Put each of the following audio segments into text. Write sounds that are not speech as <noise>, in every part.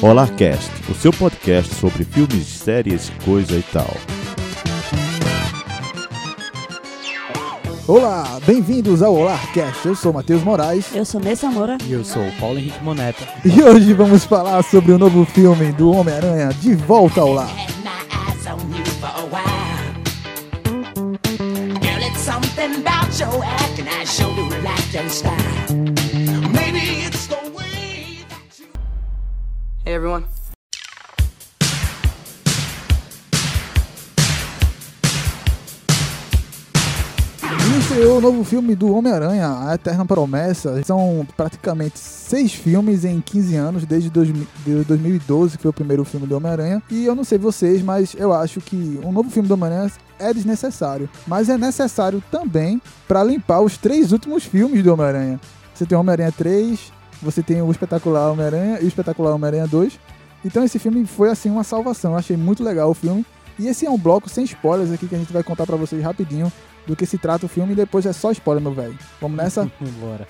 Olá Cast, o seu podcast sobre filmes, séries, coisa e tal. Olá, bem-vindos ao Olarcast. Eu sou Matheus Moraes Eu sou Nessa Moura. E eu sou o Paulo Henrique Moneta. e hoje vamos falar sobre o novo filme do Homem-Aranha De Volta ao Lar. something about your act, and I like style. Maybe it's Hey everyone. Estreou o novo filme do Homem-Aranha, A Eterna Promessa. São praticamente seis filmes em 15 anos, desde 2000 de 2012, que foi o primeiro filme do Homem-Aranha. E eu não sei vocês, mas eu acho que um novo filme do Homem-Aranha é desnecessário. Mas é necessário também para limpar os três últimos filmes do Homem-Aranha. Você tem Homem-Aranha 3, você tem o Espetacular Homem-Aranha e o Espetacular Homem-Aranha 2. Então esse filme foi assim uma salvação. Eu achei muito legal o filme. E esse é um bloco sem spoilers aqui que a gente vai contar pra vocês rapidinho do que se trata o filme e depois é só spoiler, meu velho. Vamos nessa? <laughs> Bora.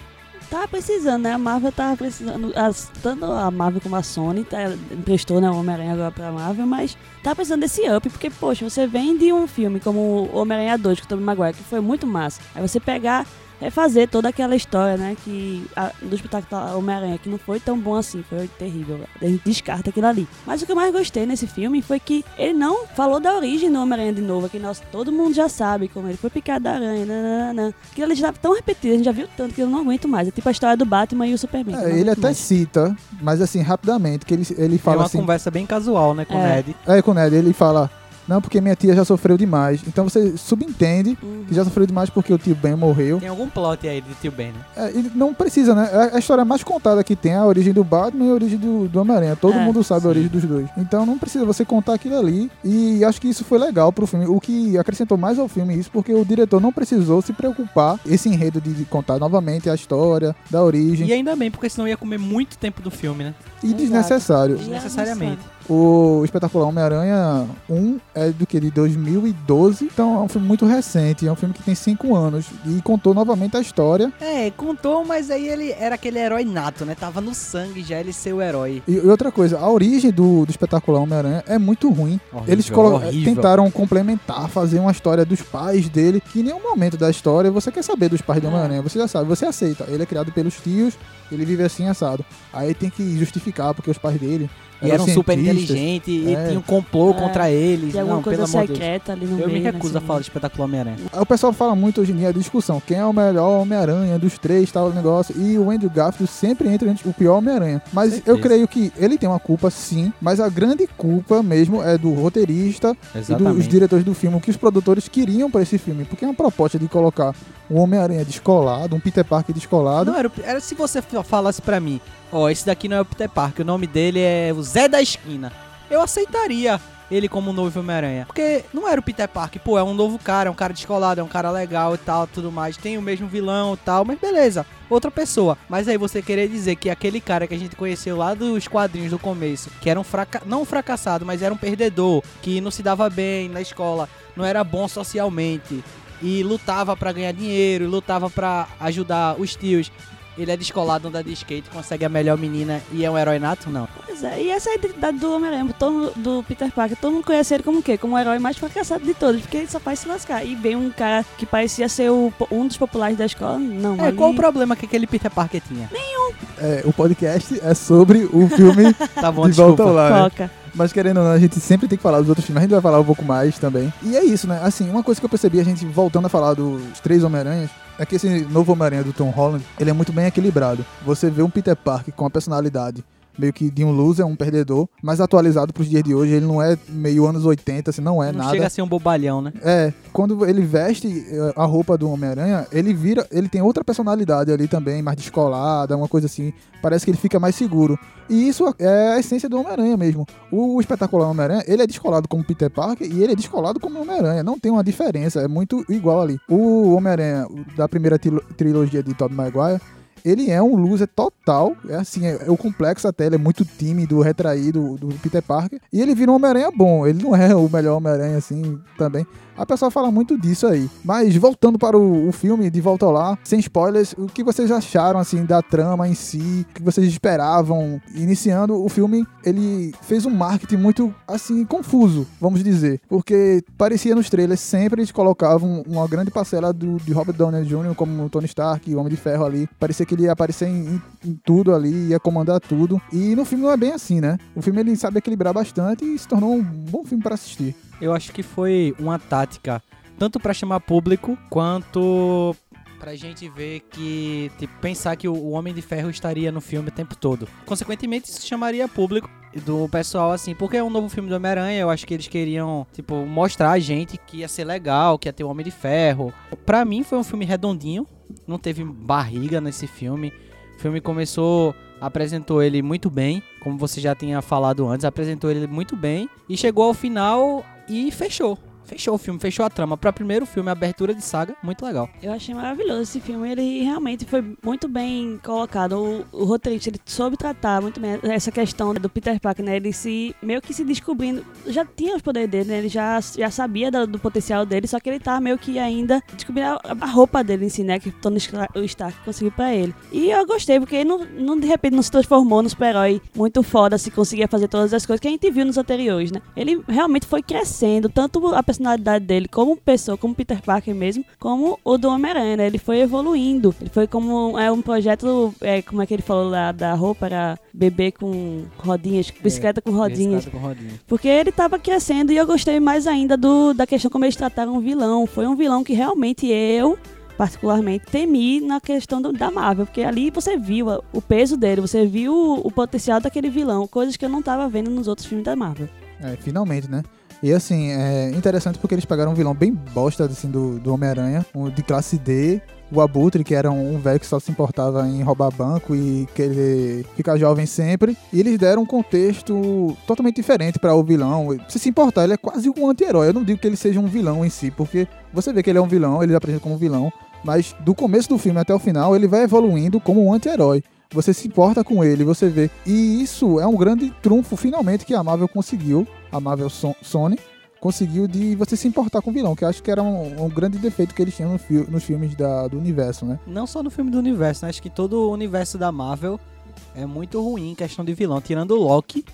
Tava precisando, né? A Marvel tava precisando. As, tanto a Marvel como a Sony tá, emprestou né, o Homem-Aranha agora pra Marvel, mas tava precisando desse up, porque, poxa, você vem de um filme como Homem-Aranha 2 com o Tobey Maguire, que foi muito massa. Aí você pegar, refazer toda aquela história, né? Que a, do espetáculo Homem-Aranha, que não foi tão bom assim, foi terrível. A gente descarta aquilo ali. Mas o que eu mais gostei nesse filme foi que ele não falou da origem do Homem-Aranha de novo, que nós, todo mundo já sabe como ele foi picado da aranha, nananana. Aquilo ali já tava tão repetido, a gente já viu tanto que eu não aguento mais. É tipo a história do Batman e o Superman. que É, ele até mais. cita, mas assim, rapidamente, que ele, ele Foi fala uma assim. conversa bem casual, né, com o É. Ned. É, com o Ned, ele fala. Não, porque minha tia já sofreu demais. Então você subentende Uhum. que já sofreu demais porque o tio Ben morreu. Tem algum plot aí de tio Ben, né? É, e não precisa, né? É a história mais contada que tem é a origem do Batman e a origem do, do Homem-Aranha. Todo É, mundo sabe a sim. origem dos dois. Então não precisa você contar aquilo ali. E acho que isso foi legal pro filme. O que acrescentou mais ao filme isso, porque o diretor não precisou se preocupar esse enredo de contar novamente a história da origem. E ainda bem, porque senão ia comer muito tempo do filme, né? E, Exato. desnecessário. Desnecessariamente. O Espetacular Homem-Aranha 1 é do que? De 2012. Então é um filme muito recente. É um filme que tem 5 anos. E contou novamente a história. É, contou, mas aí ele era aquele herói nato, né? Tava no sangue já ele ser o herói. E, e outra coisa, a origem do, do Espetacular Homem-Aranha é muito ruim. Horrível, Eles horrível. tentaram complementar, fazer uma história dos pais dele, que em nenhum momento da história você quer saber dos pais do É. Homem-Aranha. Você já sabe, você aceita. Ele é criado pelos tios, ele vive assim assado. Aí tem que justificar porque os pais dele. E eram super cientistas. inteligentes, e É. tinha um complô É. contra eles. Tem alguma Não, coisa Deus. secreta ali no Eu me meio, né, recuso a assim. falar de espetacular Homem-Aranha. O pessoal fala muito hoje em dia a discussão, quem é o melhor Homem-Aranha dos três, tal negócio, e o Andrew Garfield sempre entra entre o pior Homem-Aranha. Mas Certeza. eu creio que ele tem uma culpa sim, mas a grande culpa mesmo é do roteirista e dos Exatamente. diretores do filme, o que os produtores queriam pra esse filme, porque é uma proposta de colocar um Homem-Aranha descolado, um Peter Parker descolado. Não, era, era se você falasse pra mim, ó, esse daqui não é o Peter Parker, o nome dele é o Zé da Esquina. Eu aceitaria ele como um novo Homem-Aranha. Porque não era o Peter Parker, pô, é um novo cara, é um cara descolado, é um cara legal e tal, tudo mais. Tem o mesmo vilão e tal, mas beleza, outra pessoa. Mas aí você querer dizer que aquele cara que a gente conheceu lá dos quadrinhos do começo, que era um fraca... não um fracassado, mas era um perdedor, que não se dava bem na escola, não era bom socialmente e lutava pra ganhar dinheiro, lutava pra ajudar os tios. Ele é descolado, anda de skate, consegue a melhor menina e é um herói nato? Não. Pois é, e essa é a identidade do Homem-Aranha, do Peter Parker, todo mundo conhece ele como o quê? Como o herói mais fracassado de todos, porque ele só faz se lascar. E vem um cara que parecia ser o, um dos populares da escola, não, É, ali- qual o problema que aquele Peter Parker tinha? É, o podcast é sobre o filme <laughs> Tá bom, de volta ao lar, né? Mas querendo ou não, a gente sempre tem que falar dos outros filmes. A gente vai falar um pouco mais também. E é isso, né? Assim, uma coisa que eu percebi, a gente voltando a falar dos três Homem-Aranhas, é que esse novo Homem-Aranha do Tom Holland, ele é muito bem equilibrado. Você vê um Peter Parker com a personalidade meio que de um loser, um perdedor, mas atualizado pros dias de hoje. Ele não é meio anos 80, assim, não é não nada. chega a ser um bobalhão, né? É, quando ele veste eh, a roupa do Homem-Aranha, ele vira, ele tem outra personalidade ali também, mais descolada, uma coisa assim. Parece que ele fica mais seguro. E isso é a essência do Homem-Aranha mesmo. O espetacular Homem-Aranha, ele é descolado como Peter Parker e ele é descolado como Homem-Aranha. Não tem uma diferença, é muito igual ali. O Homem-Aranha da primeira trilo- trilogia de Tobey Maguire, ele é um loser total. É assim, é, é o complexo até, ele é muito tímido, retraído do Peter Parker. E ele vira um Homem-Aranha bom. Ele não é o melhor Homem-Aranha, assim, também. A pessoa fala muito disso aí. Mas voltando para o, o filme, de volta ao lá, sem spoilers, o que vocês acharam, assim, da trama em si? O que vocês esperavam? Iniciando o filme, ele fez um marketing muito, assim, confuso, vamos dizer. Porque parecia nos trailers, sempre eles colocavam uma grande parcela do, de Robert Downey Jr. como Tony Stark, o Homem de Ferro ali. Parecia que ele ia aparecer em, em- em tudo ali, ia comandar tudo. E no filme não é bem assim, né? O filme ele sabe equilibrar bastante e se tornou um bom filme para assistir. Eu acho que foi uma tática tanto pra chamar público quanto pra gente ver que, tipo, pensar que o- Homem de Ferro estaria no filme o tempo todo. Consequentemente, isso chamaria público do pessoal assim, porque é um novo filme do Homem-Aranha, eu acho que eles queriam, tipo, mostrar a gente que ia ser legal, que ia ter o Homem de Ferro. Pra mim foi um filme redondinho, não teve barriga nesse filme. O filme começou, apresentou ele muito bem, como você já tinha falado antes, apresentou ele muito bem e chegou ao final e fechou. Fechou o filme, fechou a trama. Pra primeiro filme, abertura de saga, muito legal. Eu achei maravilhoso esse filme. Ele realmente foi muito bem colocado. O, o roteirista ele soube tratar muito bem essa questão do Peter Parker, né? Ele se meio que se descobrindo. Já tinha os poderes dele, né? Ele já, já sabia do, do potencial dele, só que ele tá meio que ainda descobrindo a, a roupa dele em si, né? Que Tony Stark conseguiu pra ele. E eu gostei, porque ele não, não de repente não se transformou num super-herói muito foda, se conseguia fazer todas as coisas que a gente viu nos anteriores, né? Ele realmente foi crescendo, tanto a personalidade dele como pessoa, como Peter Parker mesmo, como o do Homem-Aranha, né? Ele foi evoluindo. Ele foi como é um projeto, é, como é que ele falou lá da roupa, era bebê com rodinhas, bicicleta com rodinhas. Bicicleta com rodinha. Porque ele tava crescendo e eu gostei mais ainda do, da questão como eles trataram o vilão. Foi um vilão que realmente eu, particularmente, temi na questão do- da Marvel. Porque ali você viu a- o peso dele, você viu o, o potencial daquele vilão, coisas que eu não tava vendo nos outros filmes da Marvel. É, finalmente, né? E assim, é interessante porque eles pegaram um vilão bem bosta assim, do, do Homem-Aranha, um de classe D, o Abutre, que era um velho que só se importava em roubar banco e querer ficar jovem sempre. E eles deram um contexto totalmente diferente para o vilão. Se se importar, ele é quase um anti-herói. Eu não digo que ele seja um vilão em si, porque você vê que ele é um vilão, ele apresenta como vilão, mas do começo do filme até o final, ele vai evoluindo como um anti-herói. Você se importa com ele, você vê. E isso é um grande trunfo, finalmente, que a Marvel conseguiu, a Marvel Son- Sony, conseguiu de você se importar com o vilão, que eu acho que era um, um grande defeito que eles tinham no fi- nos filmes da- do universo, né? Não só no filme do universo, né? Acho que todo o universo da Marvel é muito ruim em questão de vilão. Tirando o Loki,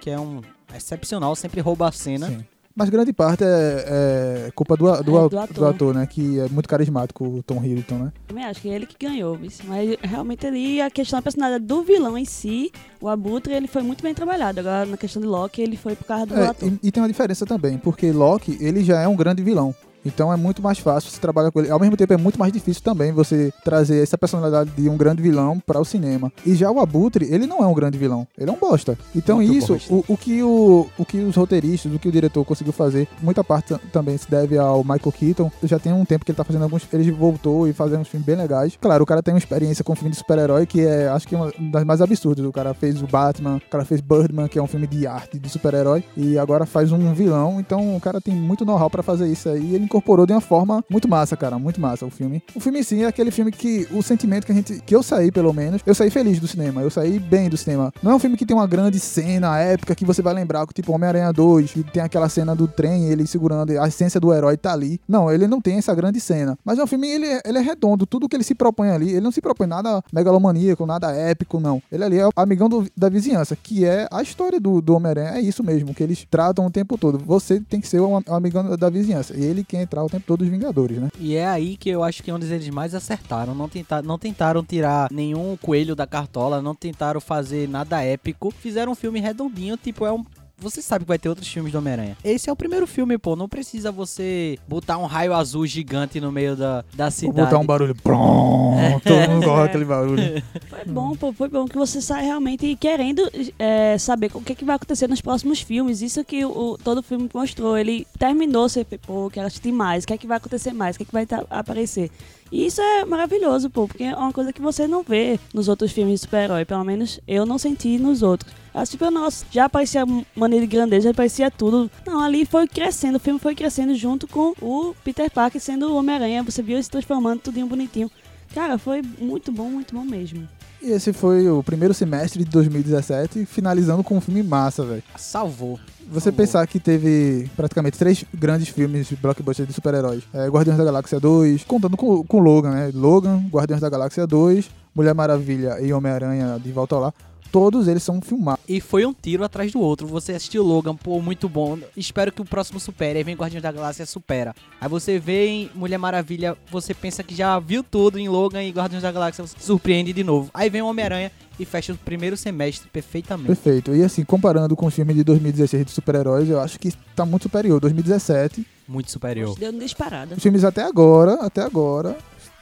que é um excepcional, sempre rouba a cena. Sim. Mas grande parte é, é culpa do, do, É, do ator. do ator, né? Que é muito carismático, o Tom Hiddleston, né? Também acho que é ele que ganhou, mas realmente ali a questão da personalidade do vilão em si, o Abutre, ele foi muito bem trabalhado. Agora, na questão de Loki, ele foi por causa do É, ator. e, e tem uma diferença também, porque Loki, ele já é um grande vilão. Então é muito mais fácil você trabalhar com ele. Ao mesmo tempo é muito mais difícil também você trazer essa personalidade de um grande vilão para o cinema. E já o Abutre, ele não é um grande vilão, ele é um bosta. Então Muito isso, bosta. o, o que o, o que os roteiristas, o que o diretor conseguiu fazer, muita parte tam- também se deve ao Michael Keaton. Já tem um tempo que ele tá fazendo alguns, ele voltou e fazendo uns filmes bem legais. Claro, o cara tem uma experiência com filme de super-herói que é, acho que é uma das mais absurdas. O cara fez o Batman, o cara fez Birdman, que é um filme de arte de super-herói, e agora faz um vilão. Então o cara tem muito know-how pra fazer isso aí. Ele incorporou de uma forma muito massa, cara, muito massa o filme. O filme sim é aquele filme que o sentimento que a gente, que eu saí pelo menos, eu saí feliz do cinema, eu saí bem do cinema. Não é um filme que tem uma grande cena épica que você vai lembrar, tipo Homem-Aranha 2, que tem aquela cena do trem, ele segurando, a essência do herói tá ali. Não, ele não tem essa grande cena. Mas é um filme, ele, é- ele é redondo, tudo que ele se propõe ali, ele não se propõe nada megalomaníaco, nada épico, não. Ele ali é o amigão do- da vizinhança, que é a história do, do Homem-Aranha, é isso mesmo, que eles tratam o tempo todo. Você tem que ser o o amigão da vizinhança, e ele quer entrar o tempo todo dos Vingadores, né? E é aí que eu acho que é onde eles mais acertaram. Não, tentar, não tentaram tirar nenhum coelho da cartola, não tentaram fazer nada épico. Fizeram um filme redondinho, tipo, é um. Você sabe que vai ter outros filmes do Homem-Aranha. Esse é o primeiro filme, pô. Não precisa você botar um raio azul gigante no meio da, da Vou cidade. botar um barulho. Prom, todo <laughs> mundo gosta daquele barulho. Foi bom, pô, foi bom que você sai realmente querendo é, saber o que, que vai acontecer nos próximos filmes. Isso que o, todo o filme mostrou. Ele terminou, você, pô, quero assistir mais, o que é que vai acontecer mais, o que é que vai tá- aparecer. E isso é maravilhoso, pô, porque é uma coisa que você não vê nos outros filmes de super-herói. Pelo menos eu não senti nos outros. Ah, tipo, nossa, já aparecia maneira de grandeza, já aparecia tudo. Não, ali foi crescendo, o filme foi crescendo junto com o Peter Parker sendo o Homem-Aranha. Você viu ele se transformando tudinho bonitinho. Cara, foi muito bom, muito bom mesmo. E esse foi o primeiro semestre de 2017, finalizando com um filme massa, velho. Salvou. Você favor. pensar que teve praticamente três grandes filmes de blockbuster de super-heróis. É, Guardiões da Galáxia 2, contando com, com Logan, né? Logan, Guardiões da Galáxia 2, Mulher Maravilha e Homem-Aranha de volta lá. Todos eles são filmados. E foi um tiro atrás do outro. Você assistiu Logan, pô, muito bom. Espero que o próximo supere. Aí vem Guardiões da Galáxia, supera. Aí você vê em Mulher Maravilha, você pensa que já viu tudo em Logan e Guardiões da Galáxia, você se surpreende de novo. Aí vem o Homem-Aranha e fecha o primeiro semestre perfeitamente. Perfeito. E assim, comparando com o filme de 2016 de super-heróis, eu acho que tá muito superior. 2017. Muito superior. Deu uma disparada. Os filmes até agora, até agora,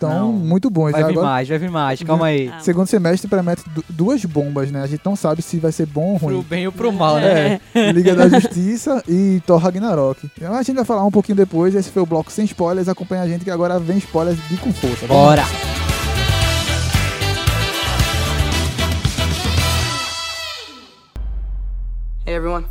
estão Não. muito bons. Vai vir agora, mais, vai vir mais. Calma aí. Segundo semestre promete du- duas bombas, né? A gente não sabe se vai ser bom ou Pro ruim. bem ou pro mal, né? É, <laughs> Liga da Justiça e Thor Ragnarok. Então a gente vai falar um pouquinho depois. Esse foi o bloco sem spoilers. Acompanha a gente que agora vem spoilers de com força. Vamos Bora! Hey, everyone.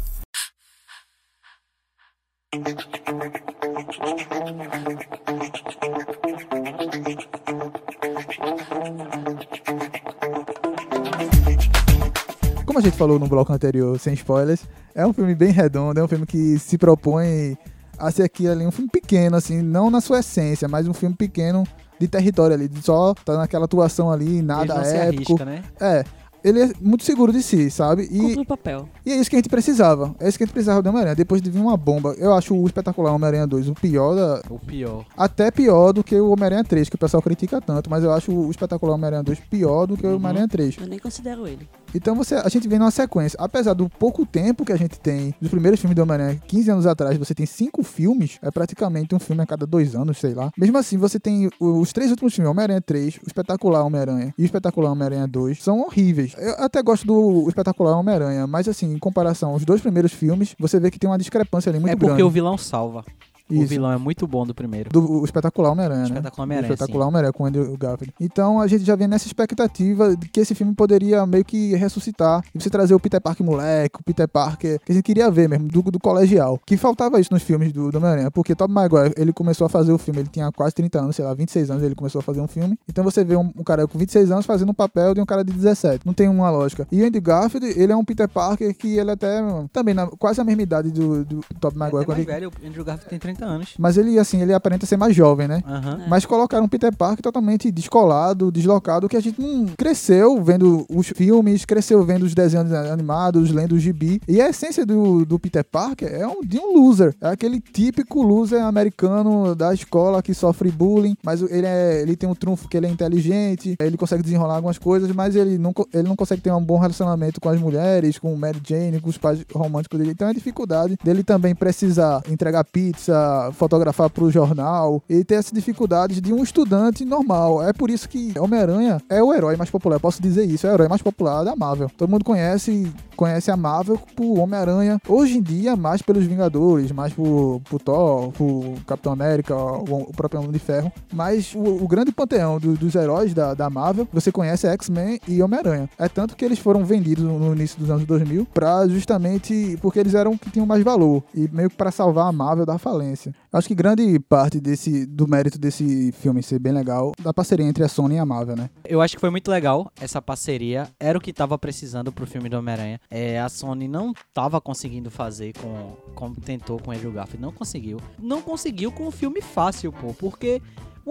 Como a gente falou no bloco anterior, sem spoilers, é um filme bem redondo, é um filme que se propõe a ser aqui ali um filme pequeno, assim, não na sua essência, mas um filme pequeno de território ali, só tá naquela atuação ali, Ele nada não se épico. arrisca, né? É, ele é muito seguro de si, sabe? E, Cumpre o papel. e é isso que a gente precisava. É isso que a gente precisava do Homem-Aranha. Depois de vir uma bomba, eu acho o espetacular Homem-Aranha 2 o pior da, O pior. até pior do que o Homem-Aranha 3, que o pessoal critica tanto, mas eu acho o espetacular Homem-Aranha 2 pior do que o Uhum. Homem-Aranha 3. Eu nem considero ele. Então você, a gente vem numa sequência, apesar do pouco tempo que a gente tem dos primeiros filmes do Homem-Aranha, 15 anos atrás, você tem cinco filmes, é praticamente um filme a cada dois anos, sei lá. Mesmo assim, você tem os três últimos filmes, Homem-Aranha 3, o Espetacular Homem-Aranha e o Espetacular Homem-Aranha 2, são horríveis. Eu até gosto do Espetacular Homem-Aranha, mas assim, em comparação aos dois primeiros filmes, você vê que tem uma discrepância ali muito é porque grande. o vilão salva. O Isso. vilão é muito bom do primeiro. Do o espetacular Homem-Aranha, né? Espetacular Homem-Aranha, espetacular Homem-Aranha com o Andrew Garfield. Então a gente já vem nessa expectativa de que esse filme poderia meio que ressuscitar e você trazer o Peter Parker moleque, o Peter Parker que a gente queria ver mesmo, do, do colegial. Que faltava isso nos filmes do, do Homem-Aranha, porque Tobey Maguire, ele começou a fazer o filme, ele tinha quase 30 anos, sei lá, 26 anos ele começou a fazer um filme. Então você vê um, um cara com 26 anos fazendo um papel de um cara de 17. Não tem uma lógica. E o Andrew Garfield, ele é um Peter Parker que ele até também na, quase a mesma idade do, do Tobey É Maguire. quando mais ele- velho, o Andrew Garfield tem 30 anos. mas ele, assim, ele aparenta ser mais jovem, né? Aham. Mas colocaram um Peter Parker totalmente descolado, deslocado, que a gente não cresceu vendo os filmes, cresceu vendo os desenhos animados, lendo o gibi. E a essência do, do Peter Parker é um, de um loser. É aquele típico loser americano da escola que sofre bullying, mas ele, é, ele tem um trunfo que ele é inteligente, ele consegue desenrolar algumas coisas, mas ele não, ele não consegue ter um bom relacionamento com as mulheres, com o Mary Jane, com os pais românticos dele. Então é dificuldade dele também precisar entregar pizza, fotografar pro jornal e ter essas dificuldades de um estudante normal. É por isso que Homem-Aranha é o herói mais popular. Eu posso dizer isso, é o herói mais popular da Marvel. Todo mundo conhece, conhece a Marvel por Homem-Aranha. Hoje em dia, mais pelos Vingadores, mais por, por Thor, por Capitão América, o, o próprio Homem de Ferro. Mas o, o grande panteão do- dos heróis da, da Marvel, você conhece X-Men e Homem-Aranha. É tanto que eles foram vendidos no, início dos anos 2000 pra justamente porque eles eram que tinham mais valor e meio que para salvar a Marvel da falência. Acho que grande parte desse do mérito desse filme ser bem legal da parceria entre a Sony e a Marvel, né? Eu acho que foi muito legal essa parceria. Era o que tava precisando pro filme do Homem-Aranha. É, a Sony não tava conseguindo fazer com como tentou com o Andrew Garfield. Não conseguiu. Não conseguiu com um filme fácil, pô. Porque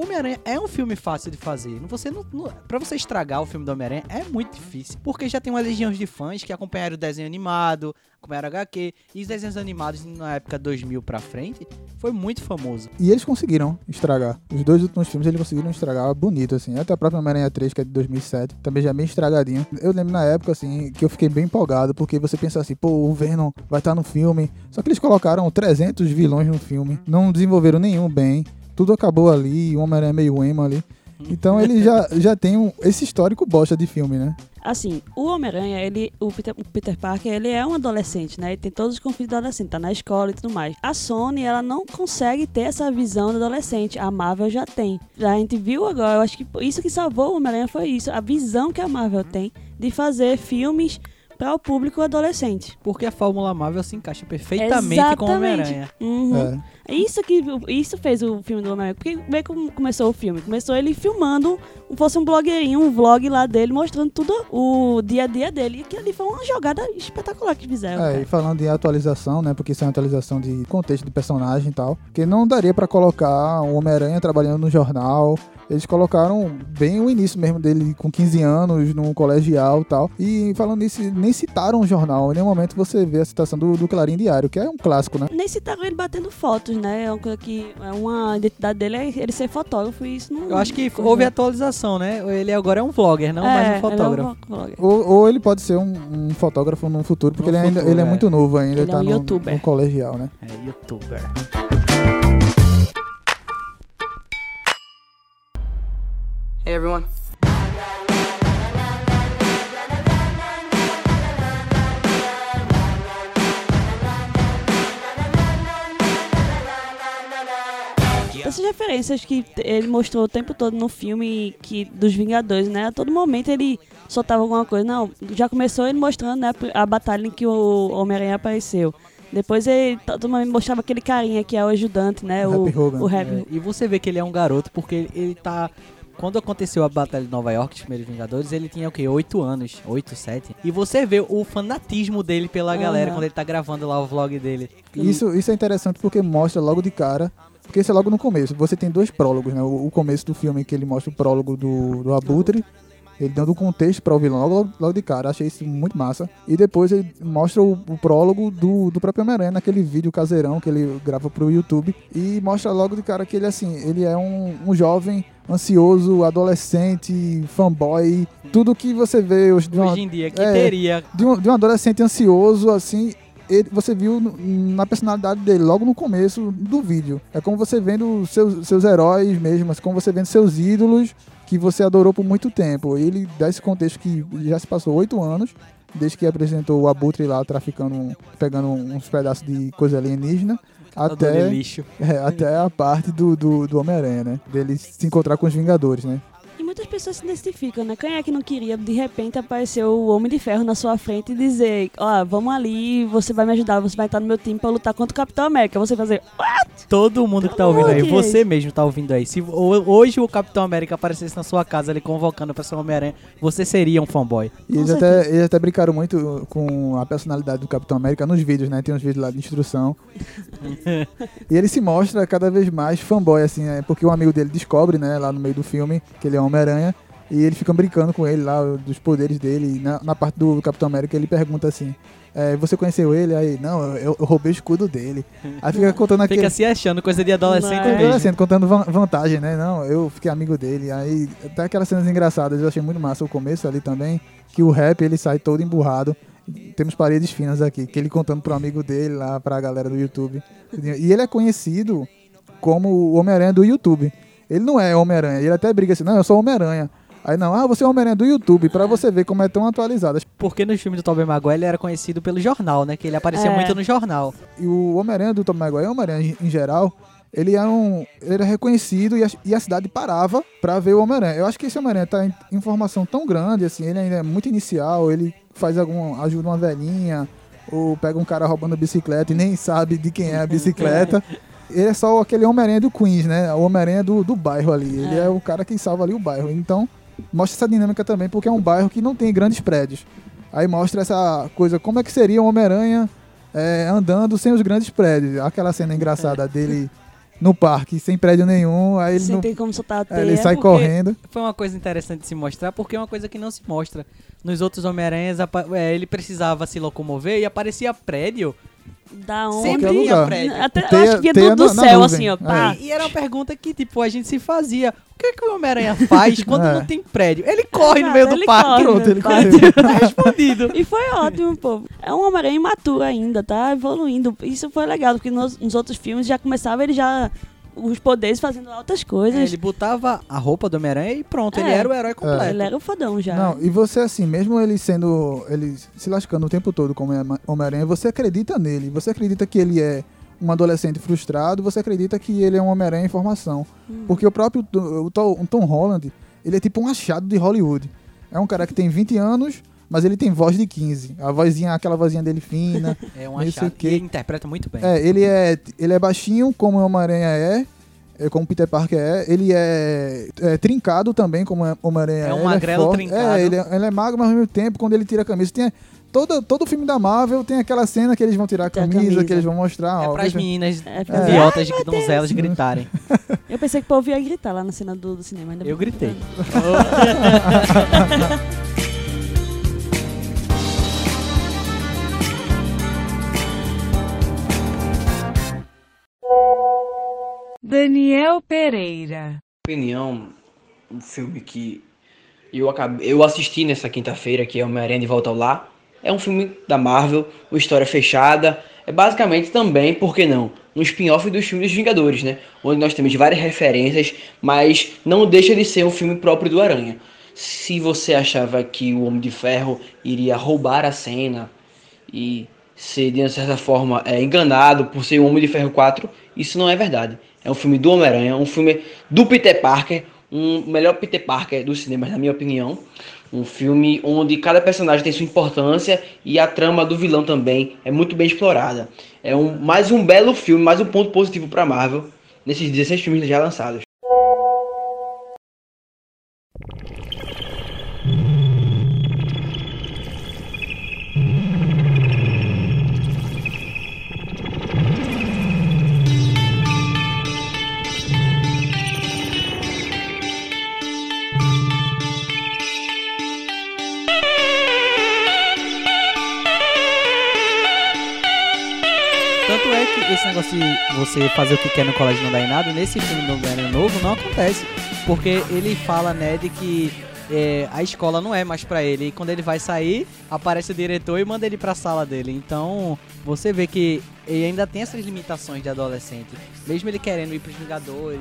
Homem-Aranha é um filme fácil de fazer. Você não, não, pra você estragar o filme do Homem-Aranha é muito difícil. Porque já tem uma legião de fãs que acompanharam o desenho animado, acompanharam HQ. E os desenhos animados na época 2000 pra frente foi muito famoso. E eles conseguiram estragar. Os dois últimos filmes eles conseguiram estragar bonito, assim. Até a própria Homem-Aranha 3, que é de 2007, também já é bem estragadinho. Eu lembro na época, assim, que eu fiquei bem empolgado, porque você pensa assim, pô, o Venom vai estar no filme. Só que eles colocaram 300 vilões no filme, não desenvolveram nenhum bem. Tudo acabou ali, o Homem-Aranha é meio emo ali. Então ele já, já tem um- esse histórico bosta de filme, né? Assim, o Homem-Aranha, ele, o Peter, o Peter Parker, ele é um adolescente, né? Ele tem todos os conflitos do adolescente, tá na escola e tudo mais. A Sony, ela não consegue ter essa visão do adolescente. A Marvel já tem. Já a gente viu agora, eu acho que isso que salvou o Homem-Aranha foi isso. A visão que a Marvel tem de fazer filmes para o público adolescente. Porque a Fórmula Marvel se encaixa perfeitamente com o Homem-Aranha. Uhum. É. Isso que isso fez o filme do Homem-Aranha. Porque vê como começou o filme. Começou ele filmando fosse um blogueirinho, um vlog lá dele, mostrando tudo o dia a dia dele. E aquilo ali foi uma jogada espetacular que fizeram. É, cara. e falando de atualização, né? Porque isso é uma atualização de contexto de personagem e tal. Que não daria pra colocar o Homem-Aranha trabalhando no jornal. Eles colocaram bem o início mesmo dele com 15 anos, num colegial e tal. E falando nisso, nem citaram o jornal. Em nenhum momento você vê a citação do, do Clarim Diário, que é um clássico, né? Nem citaram ele batendo fotos, né? É uma coisa que. É uma identidade dele é ele ser fotógrafo e isso não. Eu acho que houve atualização, né? Ele agora é um vlogger, não mais um ele é fotógrafo. vlogger. Ou, ou ele pode ser um, um fotógrafo no futuro, porque No ele, ainda, futuro, ele é, é. muito novo ainda, Ele é tá um no, youtuber. no colegial, né? É youtuber. Hey, everyone. Essas referências que ele mostrou o tempo todo no filme que, dos Vingadores, né? A todo momento ele soltava alguma coisa. Não, já começou ele mostrando né, a batalha em que o Homem-Aranha apareceu. Depois ele todo momento mostrava aquele carinha que é o ajudante, né? O O, Happy o Happy. É, e você vê que ele é um garoto porque ele, ele tá. Quando aconteceu a Batalha de Nova York, os primeiros Vingadores, ele tinha o quê? 8 anos, 8, 7. E você vê o fanatismo dele pela galera Aham. quando ele tá gravando lá o vlog dele. Isso, isso é interessante porque mostra logo de cara. Porque isso é logo no começo. Você tem dois prólogos, né? O, o começo do filme que ele mostra o prólogo do, do Abutre. Ele dando contexto para o vilão logo, logo de cara. Achei isso muito massa. E depois ele mostra o, o prólogo do, do próprio Homem-Aranha, naquele vídeo caseirão que ele grava pro YouTube. E mostra logo de cara que ele, assim, ele é um, um jovem ansioso, adolescente, fanboy. Tudo que você vê hoje de uma, Hoje em dia, que é. teria. de um, de um adolescente ansioso, assim, ele- você viu na personalidade dele, logo no começo do vídeo. É como você vendo seus, seus heróis mesmo, como você vendo seus ídolos que você adorou por muito tempo. Ele dá esse contexto que já se passou oito anos, desde que apresentou o Abutre lá, traficando, pegando uns pedaços de coisa alienígena, Até... até, lixo. é, até a parte do, do, do Homem-Aranha, né? Dele se encontrar com os Vingadores, né? Muitas pessoas se identificam, né? Quem é que não queria, de repente, aparecer o Homem de Ferro na sua frente e dizer: Ó, vamos ali, você vai me ajudar, você vai estar no meu time pra lutar contra o Capitão América. Você fazer, Todo mundo que tá ouvindo aí, você mesmo tá ouvindo aí. Se ho- hoje o Capitão América aparecesse na sua casa ali convocando o pessoal Homem-Aranha, você seria um fanboy. E eles até, eles até brincaram muito com a personalidade do Capitão América nos vídeos, né? Tem uns vídeos lá de instrução. <laughs> e ele se mostra cada vez mais fanboy, assim, né? porque um amigo dele descobre, né, lá no meio do filme, que ele é Homem-Aranha. E ele fica brincando com ele lá, dos poderes dele. E na, na parte do Capitão América, ele pergunta assim: é, Você conheceu ele? Aí, não, eu, eu roubei o escudo dele. Aí fica contando aquele. Fica se achando coisa de adolescente. Adolescente, contando van- vantagem, né? Não, eu fiquei amigo dele. Aí, até aquelas cenas engraçadas, eu achei muito massa o começo ali também. Que o rap ele sai todo emburrado. Temos paredes finas aqui, que ele contando pro amigo dele lá, pra galera do YouTube. E ele é conhecido como o Homem-Aranha do YouTube. Ele não é Homem-Aranha, ele até briga assim, não, eu sou Homem-Aranha. Aí não, ah, você é Homem-Aranha do YouTube, pra você ver como é tão atualizado. Porque no filme do Tobey Maguire ele era conhecido pelo jornal, né? Que ele aparecia É. muito no jornal. E o Homem-Aranha do Tom Maguire, o Homem-Aranha em geral, ele era, um, ele era reconhecido e a, e a cidade parava pra ver o Homem-Aranha. Eu acho que esse Homem-Aranha tá em, em formação tão grande, assim, ele ainda é muito inicial, ele faz algum. ajuda uma velhinha, ou pega um cara roubando bicicleta e nem sabe de quem é a bicicleta. <laughs> Ele é só aquele Homem-Aranha do Queens, né? O Homem-Aranha do, do bairro ali. Ele é. É. o cara que salva ali o bairro. Então, mostra essa dinâmica também, porque é um bairro que não tem grandes prédios. Aí mostra essa coisa, como é que seria o Homem-Aranha é, andando sem os grandes prédios. Aquela cena engraçada dele no parque, sem prédio nenhum, aí ele, sem não, ter como soltar a é, teia. ele sai correndo. Foi uma coisa interessante de se mostrar, porque é uma coisa que não se mostra. Nos outros Homem-Aranhas, é, ele precisava se locomover e aparecia prédio. Da onde? Sempre lugar. prédio. Até, Teia- eu acho que vinha teia do, do na- na céu, nuvem. assim, ó. É. Pá. E era uma pergunta que, tipo, a gente se fazia. O que, é que o Homem-Aranha <laughs> faz quando É. não tem prédio? Ele corre no meio do parque. corre Pronto, ele correu. <laughs> Tá respondido. E foi ótimo, pô. É um Homem-Aranha imaturo ainda, tá evoluindo. Isso foi legal, porque nos, nos outros filmes já começava ele já. Os poderes fazendo altas É, coisas. ele botava a roupa do Homem-Aranha e pronto, ele É. era o herói completo. Ele era o fodão já. Não, e você assim, mesmo ele sendo. ele se lascando o tempo todo como Homem- Homem-Aranha, você acredita nele. Você acredita que ele é um adolescente frustrado, você acredita que ele é um Homem-Aranha em formação. Hum. Porque o próprio To- o Tom, o Tom Holland, ele é tipo um achado de Hollywood. É um cara que tem 20 anos, mas ele tem voz de 15. A vozinha, aquela vozinha dele fina. <laughs> É um achado o que ele interpreta muito bem. É, ele é, ele é baixinho, como o Homem-Aranha é. é, como Peter Parker é, ele é, é trincado também, como é- Homem-Aranha É um ele magrelo forte. trincado. É, ele é, ele é magro, mas ao mesmo tempo, quando ele tira a camisa, tem... Todo, todo filme da Marvel tem aquela cena que eles vão tirar a Tem a camisa, camisa. que eles vão mostrar. É ó, pras veja- meninas É, fica- idiotas, Deus. gritarem. <laughs> Eu pensei que o povo ia gritar lá na cena do, do cinema. Ainda Eu bem que gritei. <laughs> Daniel Pereira. opinião, um filme que eu, acabei, eu assisti nessa quinta-feira, que é Homem-Aranha de Volta ao Lar. É um filme da Marvel, uma história fechada. É basicamente também, por que não, um spin-off dos filmes dos Vingadores, né? Onde nós temos várias referências, mas não deixa de ser um filme próprio do Aranha. Se você achava que o Homem de Ferro iria roubar a cena e ser, de certa forma, é, enganado por ser o Homem de Ferro 4, isso não é verdade. É um filme do Homem-Aranha, um filme do Peter Parker, um melhor Peter Parker dos cinemas, na minha opinião. Um filme onde cada personagem tem sua importância e a trama do vilão também é muito bem explorada. É um, mais um belo filme, mais um ponto positivo para Marvel nesses 16 filmes já lançados. Negócio de você fazer o que quer no colégio não dar em nada, nesse filme do Homem-Aranha novo não acontece. Porque ele fala, né, de que é, a escola não é mais pra ele. E quando ele vai sair, aparece o diretor e manda ele pra sala dele. Então, você vê que ele ainda tem essas limitações de adolescente. Mesmo ele querendo ir pros Vingadores,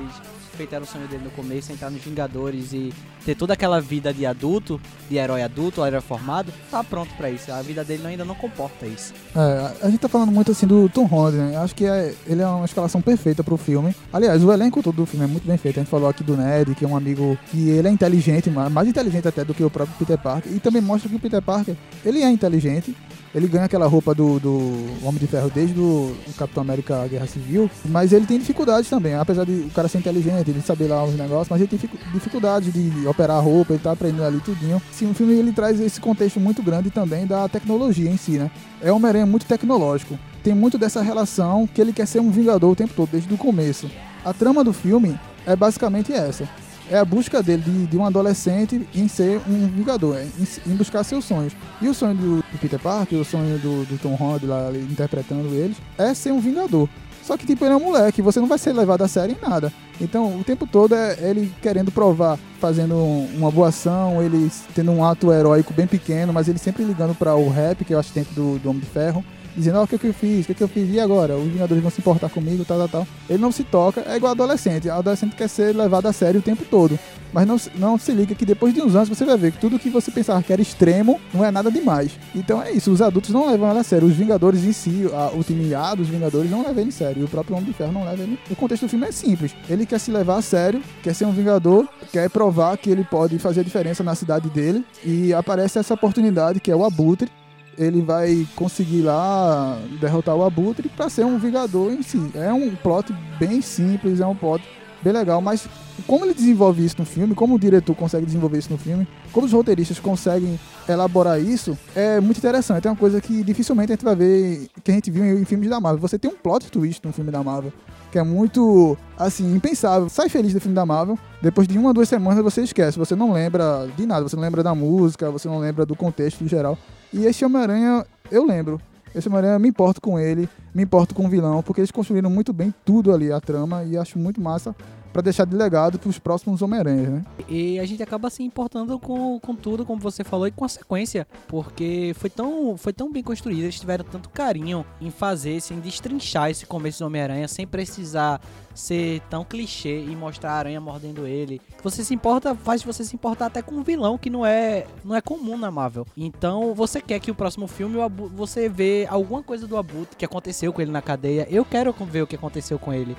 era o sonho dele no começo, entrar nos Vingadores e ter toda aquela vida de adulto, de herói adulto, herói formado, tá pronto pra isso. A vida dele ainda não comporta isso. É, a gente tá falando muito assim do Tom Holland, né? Acho que é, ele é uma escalação perfeita pro filme. Aliás, o elenco todo do filme é muito bem feito. A gente falou aqui do Ned, que é um amigo que ele é inteligente, ma- mais inteligente até do que o próprio Peter Parker. E também mostra que o Peter Parker, ele é inteligente. Ele ganha aquela roupa do, do Homem de Ferro desde o Capitão América Guerra Civil, mas ele tem dificuldades também, apesar de o cara ser inteligente, ele saber lá os negócios, mas ele tem dificu- dificuldade de operar a roupa, ele tá aprendendo ali tudinho. Sim, o filme ele traz esse contexto muito grande também da tecnologia em si, né? É um Homem-Aranha muito tecnológico. Tem muito dessa relação que ele quer ser um vingador o tempo todo, desde o começo. A trama do filme é basicamente essa. É a busca dele de, de um adolescente em ser um vingador, em, em buscar seus sonhos. E o sonho do, Peter Parker, o sonho do, do Tom Holland lá interpretando eles, é ser um vingador. Só que, tipo, ele é um moleque, você não vai ser levado a sério em nada. Então, o tempo todo é ele querendo provar, fazendo um- uma boa ação, ele tendo um ato heróico bem pequeno, mas ele sempre ligando para o rap, que é o assistente do, do Homem de Ferro, dizendo, ó, o que, que eu fiz, o que, que eu fiz, e agora? Os Vingadores vão se importar comigo, tal, tal, tal. Ele não se toca, é igual adolescente. Adolescente quer ser levado a sério o tempo todo. Mas não, não se liga que depois de uns anos você vai ver que tudo que você pensava que era extremo não é nada demais. Então é isso, os adultos não levam ela a sério. Os Vingadores em si, a- o time A dos Vingadores não leva ele a sério. E o próprio Homem de Ferro não leva ele. O contexto do filme é simples. Ele quer se levar a sério, quer ser um Vingador, quer provar que ele pode fazer a diferença na cidade dele. E aparece essa oportunidade que é o Abutre. Ele vai conseguir lá derrotar o Abutre para ser um Vingador em si. É um plot bem simples, é um plot bem legal, mas como ele desenvolve isso no filme, como o diretor consegue desenvolver isso no filme, como os roteiristas conseguem elaborar isso, é muito interessante. É uma coisa que dificilmente a gente vai ver, que a gente viu em, filmes da Marvel. Você tem um plot twist no filme da Marvel, que é muito, assim, impensável. Sai feliz do filme da Marvel, depois de uma, duas semanas você esquece, você não lembra de nada, você não lembra da música, você não lembra do contexto em geral. E esse Homem-Aranha, eu lembro. Esse Homem-Aranha, me importo com ele, me importo com o vilão, porque eles construíram muito bem tudo ali, a trama, e acho muito massa pra deixar de legado pros próximos Homem-Aranhas, né? E a gente acaba se importando com, com tudo, como você falou, e com a sequência, porque foi tão, foi tão bem construído, eles tiveram tanto carinho em fazer, assim, destrinchar esse começo do Homem-Aranha, sem precisar ser tão clichê e mostrar a aranha mordendo ele. Você se importa, faz você se importar até com um vilão que não é, não é comum na Marvel. Então, você quer que o próximo filme você vê alguma coisa do Abutre que aconteceu com ele na cadeia. Eu quero ver o que aconteceu com ele.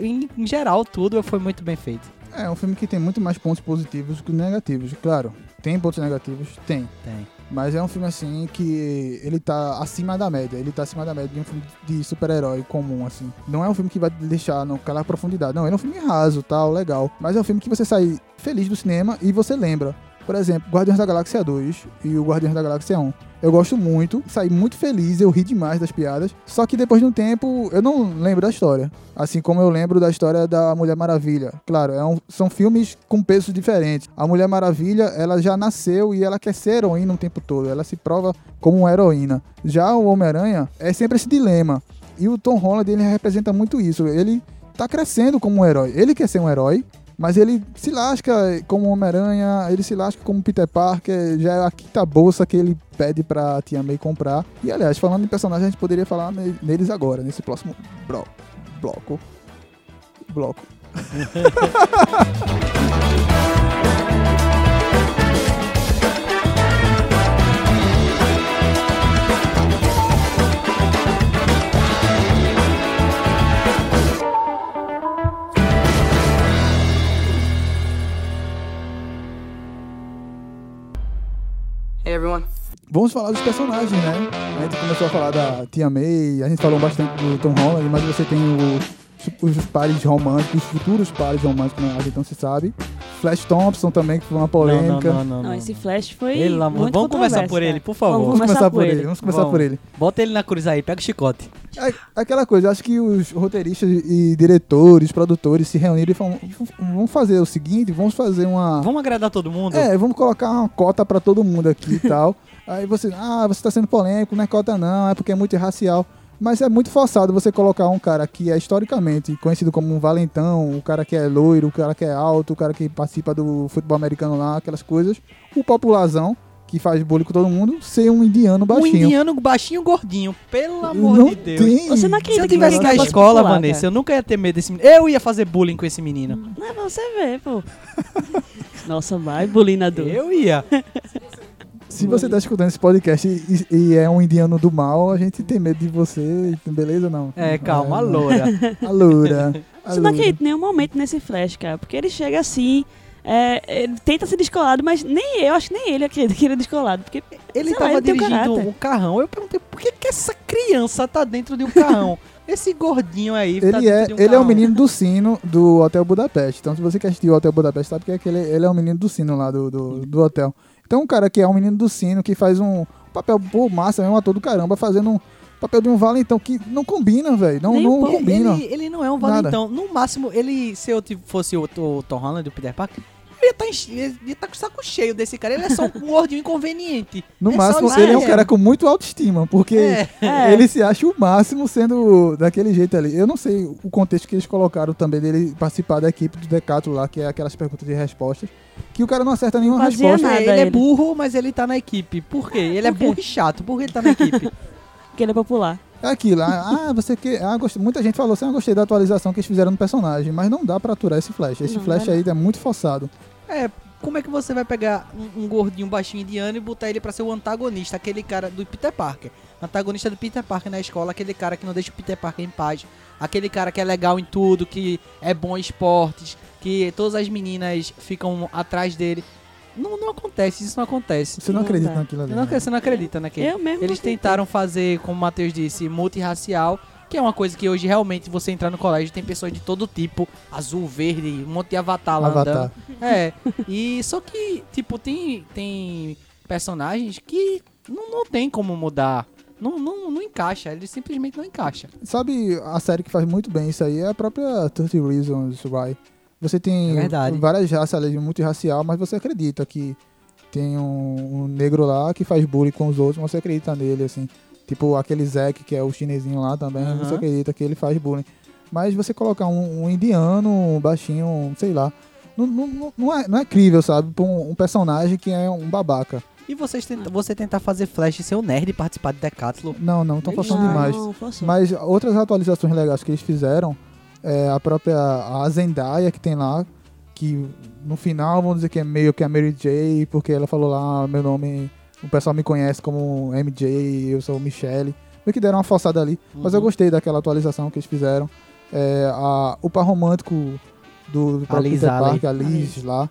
Em, em- em geral, tudo foi muito bem feito. É um filme que tem muito mais pontos positivos que negativos. Claro, tem pontos negativos? Tem. Tem. Mas é um filme assim que ele tá acima da média. Ele tá acima da média de um filme de super-herói comum, assim. Não é um filme que vai deixar naquela profundidade. Não, ele é um filme raso, tal, legal. Mas é um filme que você sai feliz do cinema e você lembra. Por exemplo, Guardiões da Galáxia 2 e o Guardiões da Galáxia 1. Eu gosto muito, saí muito feliz, eu ri demais das piadas. Só que depois de um tempo, eu não lembro da história. Assim como eu lembro da história da Mulher Maravilha. Claro, é um- são filmes com pesos diferentes. A Mulher Maravilha, ela já nasceu e ela quer ser heroína o tempo todo. Ela se prova como uma heroína. Já o Homem-Aranha é sempre esse dilema. E o Tom Holland, ele representa muito isso. Ele tá crescendo como um herói. Ele quer ser um herói, mas ele se lasca como Homem-Aranha, ele se lasca como Peter Parker, já é a quinta bolsa que ele pede pra Tia May comprar. E aliás, falando em personagem, a gente poderia falar ne- neles agora, nesse próximo bro- bloco. Bloco. <laughs> Hey everyone. Vamos falar dos personagens, né? A gente começou a falar da Tia May, a gente falou bastante do Tom Holland, mas você tem o- os pares românticos, os futuros pares românticos, né? A gente não se sabe. Flash Thompson também, que foi uma polêmica. Não, não, não, não, Não, não. esse Flash foi. Amor- muito vamos começar por ele, por favor. Vamos, Vamos começar, por ele. Vamos começar Vamos. por ele. Bota ele na cruz aí, pega o chicote. Aquela coisa, acho que os roteiristas e diretores, produtores se reuniram e falaram, vamos fazer o seguinte, vamos fazer uma... Vamos agradar todo mundo? É, vamos colocar uma cota pra todo mundo aqui e <laughs> tal. Aí você, ah, você tá sendo polêmico, não é cota não, é porque é muito racial. Mas é muito forçado você colocar um cara que é historicamente conhecido como um valentão, o cara que é loiro, o cara que é alto, o cara que participa do futebol americano lá, aquelas coisas. O popularzão, que faz bullying com todo mundo, ser um indiano Um baixinho. indiano baixinho gordinho, pelo amor não de Deus. tem. Você não Se acredita eu que tivesse na de escola, popular, Vanessa, cara? eu nunca ia ter medo desse menino. Eu ia fazer bullying com esse menino. Não é pra você ver, pô. <laughs> Nossa, vai, bulinador. Eu ia. <laughs> Se você tá escutando esse podcast e, e é um indiano do mal, a gente tem medo de você, beleza não? É, calma, a não. loura. <laughs> A loura. <laughs> a Você não acredita em nenhum momento nesse Flash, cara. Porque ele chega assim. é, ele tenta ser descolado, mas nem eu, acho que nem ele acredita que ele é descolado. Porque Ele Sei lá, um dirigindo um carrão. Eu perguntei, por que, que essa criança tá dentro de um carrão? Esse gordinho aí tá Ele dentro é, de um ele é o carrão. menino do sino do Hotel Budapeste. Então, se você quer assistir o Hotel Budapeste, sabe que é aquele, ele é o menino do sino lá do, do, do hotel. Então, um cara que é um menino do sino, que faz um papel, pô, massa, é um ator do caramba, fazendo um papel de um valentão que não combina, velho. Não, Nem não combina. Ele, ele não é um Nada. valentão. No máximo, ele, se eu fosse o, o Tom Holland, o Peter Parker, eu ia estar tá com o saco cheio desse cara. Ele é só um <laughs> gordinho inconveniente. No É máximo, ele é um cara com muito autoestima, porque É. É. ele se acha o máximo sendo daquele jeito ali. Eu não sei o contexto que eles colocaram também dele participar da equipe do Decathlon lá, que é aquelas perguntas e respostas, que o cara não acerta nenhuma Fazia resposta. nada. É, ele é ele. burro, mas ele tá na equipe. Por quê? Ele é burro e chato. Por que ele tá na equipe? <laughs> porque ele é popular. É aquilo, ah, ah, você que. Ah, gostei, muita gente falou assim, ah, gostei da atualização que eles fizeram no personagem, mas não dá pra aturar esse flash. Esse Não, flash aí é muito forçado. É, como é que você vai pegar um, um gordinho baixinho indiano e botar ele pra ser o antagonista, aquele cara do Peter Parker? Antagonista do Peter Parker na escola, aquele cara que não deixa o Peter Parker em paz. Aquele cara que é legal em tudo, que é bom em esportes, que todas as meninas ficam atrás dele. Não, não acontece, isso não acontece. Você não, Não acredita dá. naquilo ali. Eu não, né? você não acredita naquele. Eu mesmo. Eles tentaram fazer, como o Matheus disse, multirracial, que é uma coisa que hoje realmente você entrar no colégio tem pessoas de todo tipo, azul, verde, um monte de avatar lá Avatar. andando. É. E só que, tipo, tem, tem personagens que não, não tem como mudar. Não, não, não encaixa, ele simplesmente não encaixa. Sabe a série que faz muito bem isso aí é a própria 30 Reasons Why. Você tem É várias raças ali, multirracial, mas você acredita que tem um, um negro lá que faz bullying com os outros, mas você acredita nele, assim. Tipo aquele Zack, que é o chinesinho lá também, Aham. você acredita que ele faz bullying. Mas você colocar um, um indiano, um baixinho, sei lá, não, não, não- é, não é crível, sabe? Pra um, um personagem que é um babaca. E vocês tenta, você tentar fazer Flash ser um nerd e participar de Decathlon. Não, não, estão forçando demais. Não. Mas outras atualizações legais que eles fizeram, é a própria a Zendaya que tem lá, que no final vamos dizer que é meio que a Mary J, porque ela falou lá, meu nome, o pessoal me conhece como MJ, eu sou Michelle. Meio que deram uma forçada ali, mas eu Uhum. gostei daquela atualização que eles fizeram. É, a, o par romântico do, do próprio Peter. Parker, a Liz lá.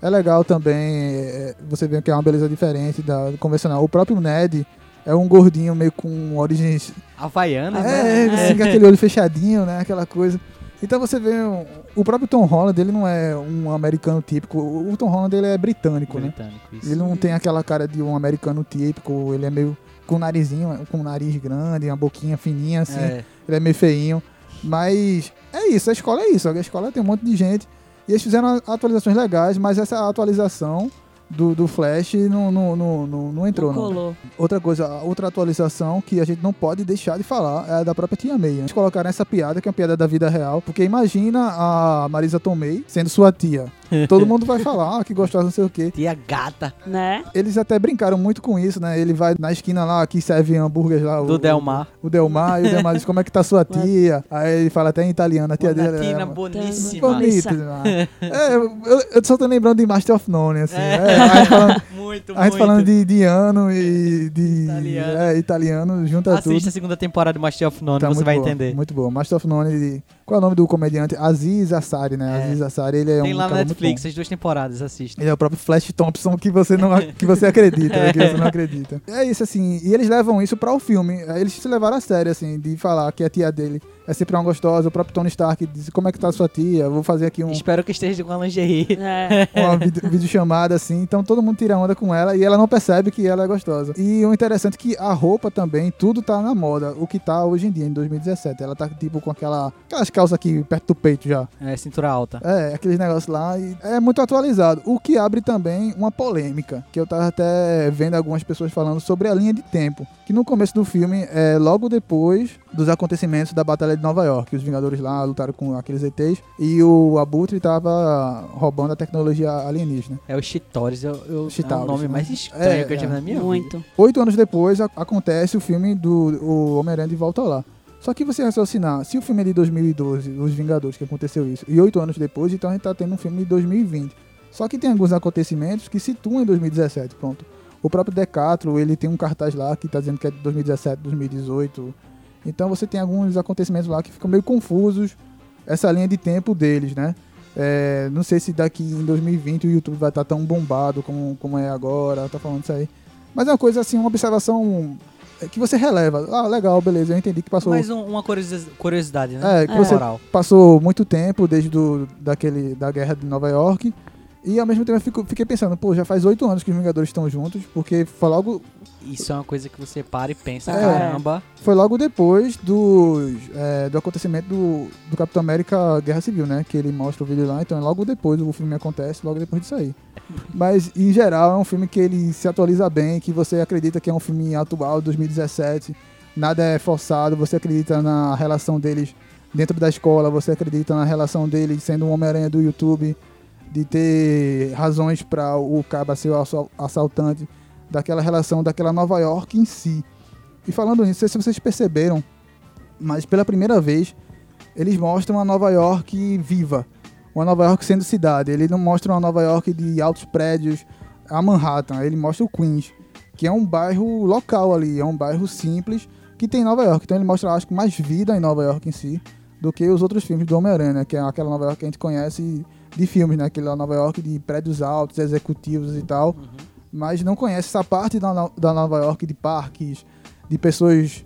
É legal também, é, você vê que é uma beleza diferente da convencional. O próprio Ned é um gordinho meio com origens Havaiana, É, né? assim, com aquele olho fechadinho, né? Aquela coisa. Então você vê um- o próprio Tom Holland, ele não é um americano típico. O o Tom Holland ele é britânico, né? Britânico, isso. Ele não tem aquela cara de um americano típico, ele é meio com um narizinho, com um nariz grande, uma boquinha fininha assim. É. Ele é meio feinho. Mas é isso, a escola é isso. A escola tem um monte de gente. E eles fizeram atualizações legais, mas essa atualização do, do Flash não, não, não, não, entrou, Não não. colou. Outra coisa, outra atualização que a gente não pode deixar de falar é a da própria Tia May. né? Eles colocaram essa piada, que é uma piada da vida real, porque imagina a Marisa Tomei sendo sua tia. <laughs> Todo mundo vai falar, ah, que gostosa, não sei o quê. Tia gata Né? Eles até brincaram muito com isso, né? Ele vai na esquina lá, que serve hambúrgueres lá. do o, Delmar. O Delmar, e o Delmar diz, como é que tá sua <laughs> tia? Aí ele fala até em italiano, a tia dele é... boníssima. Bonita. Né? é, eu, eu só tô lembrando de Master of None, assim. É. É, <laughs> a gente falando, Muito, a gente muito. falando de, de ano e de Italiano. É, italiano, junta tudo. Assista a segunda temporada do Master of None, Tá você vai boa, entender. Muito bom. Master of None, de- qual é o nome do comediante? Aziz Ansari, né? É. Aziz Ansari, ele é Tem um lá na cara muito Netflix, bom. as duas temporadas, assista. Ele é o próprio Flash Thompson que você não que você acredita, né? que você não <laughs> acredita. É isso assim, e eles levam isso para o filme. Eles se levaram a sério assim, de falar que a tia dele é sempre uma gostosa, o próprio Tony Stark diz: "Como é que tá a sua tia? Eu Vou fazer aqui um Espero que esteja com a lingerie. É. <laughs> uma vídeo, videochamada assim, então todo mundo tira onda com ela e ela não percebe que ela é gostosa. E o interessante é que a roupa também, tudo tá na moda, o que tá hoje em dia, em 2017. Ela tá tipo com aquela, aquelas calças aqui perto do peito já. É, cintura alta. É, aqueles negócios lá e é muito atualizado. O que abre também uma polêmica, que eu tava até vendo algumas pessoas falando sobre a linha de tempo. Que no começo do filme, é logo depois dos acontecimentos da Batalha de Nova York, os Vingadores lá lutaram com aqueles ETs e o Abutre tava roubando a tecnologia alienígena. É o Chitores, eu, eu, é Chitauri, o nome né? mais estranho É, que eu tive é. na minha vida. Muito. Oito anos depois a- acontece o filme do Homem-Aranha de Volta lá. Só que você raciocinar, se o filme é de 2012, Os Vingadores, que aconteceu isso, e oito anos depois, então a gente tá tendo um filme de 2020. Só que tem alguns acontecimentos que situam em 2017, pronto. O próprio Decathlon, ele tem um cartaz lá que tá dizendo que é de 2017, 2018. Então você tem alguns acontecimentos lá que ficam meio confusos, essa linha de tempo deles, né? É, não sei se daqui em 2020 o YouTube vai estar tão bombado como, como é agora, tá falando isso aí. Mas é uma coisa assim, uma observação é, que você releva. Ah, legal, beleza, eu entendi que passou, Mais um- uma curiosi- curiosidade, né? É, que você- Moral. passou muito tempo desde do, daquele, da guerra de Nova York. E ao mesmo tempo eu fico- fiquei pensando, pô, já faz oito anos que os Vingadores estão juntos, porque foi logo, Isso é uma coisa que você para e pensa, É. caramba. foi logo depois dos, é, do acontecimento do, do Capitão América Guerra Civil, né? Que ele mostra o vídeo lá, então é logo depois o filme acontece, logo depois disso aí. <laughs> Mas, em geral, é um filme que ele se atualiza bem, que você acredita que é um filme atual, 2017, nada é forçado, você acredita na relação deles dentro da escola, você acredita na relação dele sendo um Homem-Aranha do YouTube, de ter razões para o Caba ser o assal- assaltante, daquela relação daquela Nova York em si. E falando nisso, não sei se vocês perceberam, mas pela primeira vez eles mostram a Nova York viva. Uma Nova York sendo cidade. Ele não mostra uma Nova York de altos prédios, a Manhattan. Ele mostra o Queens, que é um bairro local ali, é um bairro simples que tem em Nova York. Então ele mostra, acho que, mais vida em Nova York em si do que os outros filmes do Homem-Aranha, né? que é aquela Nova York que a gente conhece de filmes, né? Aquela Nova York de prédios altos, executivos e tal. Mas não conhece essa parte da, da Nova York de parques, de pessoas,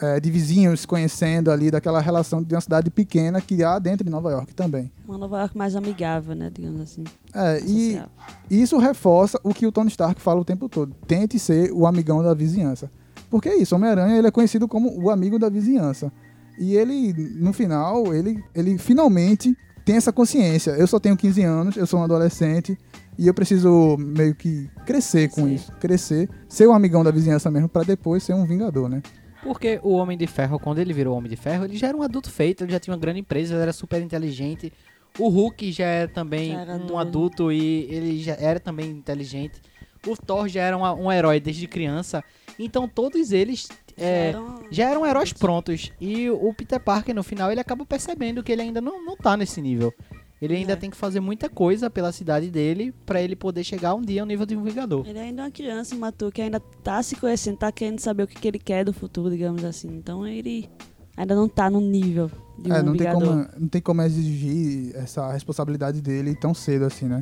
eh, de vizinhos se conhecendo ali, daquela relação de uma cidade pequena que há dentro de Nova York também. Uma Nova York mais amigável, né? Digamos assim. É, e isso reforça o que o Tony Stark fala o tempo todo. Tente ser o amigão da vizinhança. Porque é isso, Homem-Aranha ele é conhecido como o amigo da vizinhança. E ele, no final, ele, ele finalmente tem essa consciência. Eu só tenho 15 anos, eu sou um adolescente e eu preciso meio que crescer com Crescer. isso. Crescer, ser o amigão da vizinhança mesmo, pra depois ser um vingador, né? Porque o Homem de Ferro, quando ele virou Homem de Ferro, ele já era um adulto feito, ele já tinha uma grande empresa, ele era super inteligente. O Hulk já era também Já um doido. adulto e ele já era também inteligente. O Thor já era uma- um herói desde criança. Então todos eles é, Eram- já eram heróis prontos. E o Peter Parker, no final, ele acaba percebendo que ele ainda não, não tá nesse nível. Ele ainda É. tem que fazer muita coisa pela cidade dele pra ele poder chegar um dia ao nível de um Vingador. Ele ainda é uma criança imaturo que ainda tá se conhecendo, tá querendo saber o que, que ele quer do futuro, digamos assim. Então ele ainda não tá no nível de um É, não tem, Vingador. como, não tem como exigir essa responsabilidade dele tão cedo assim, né?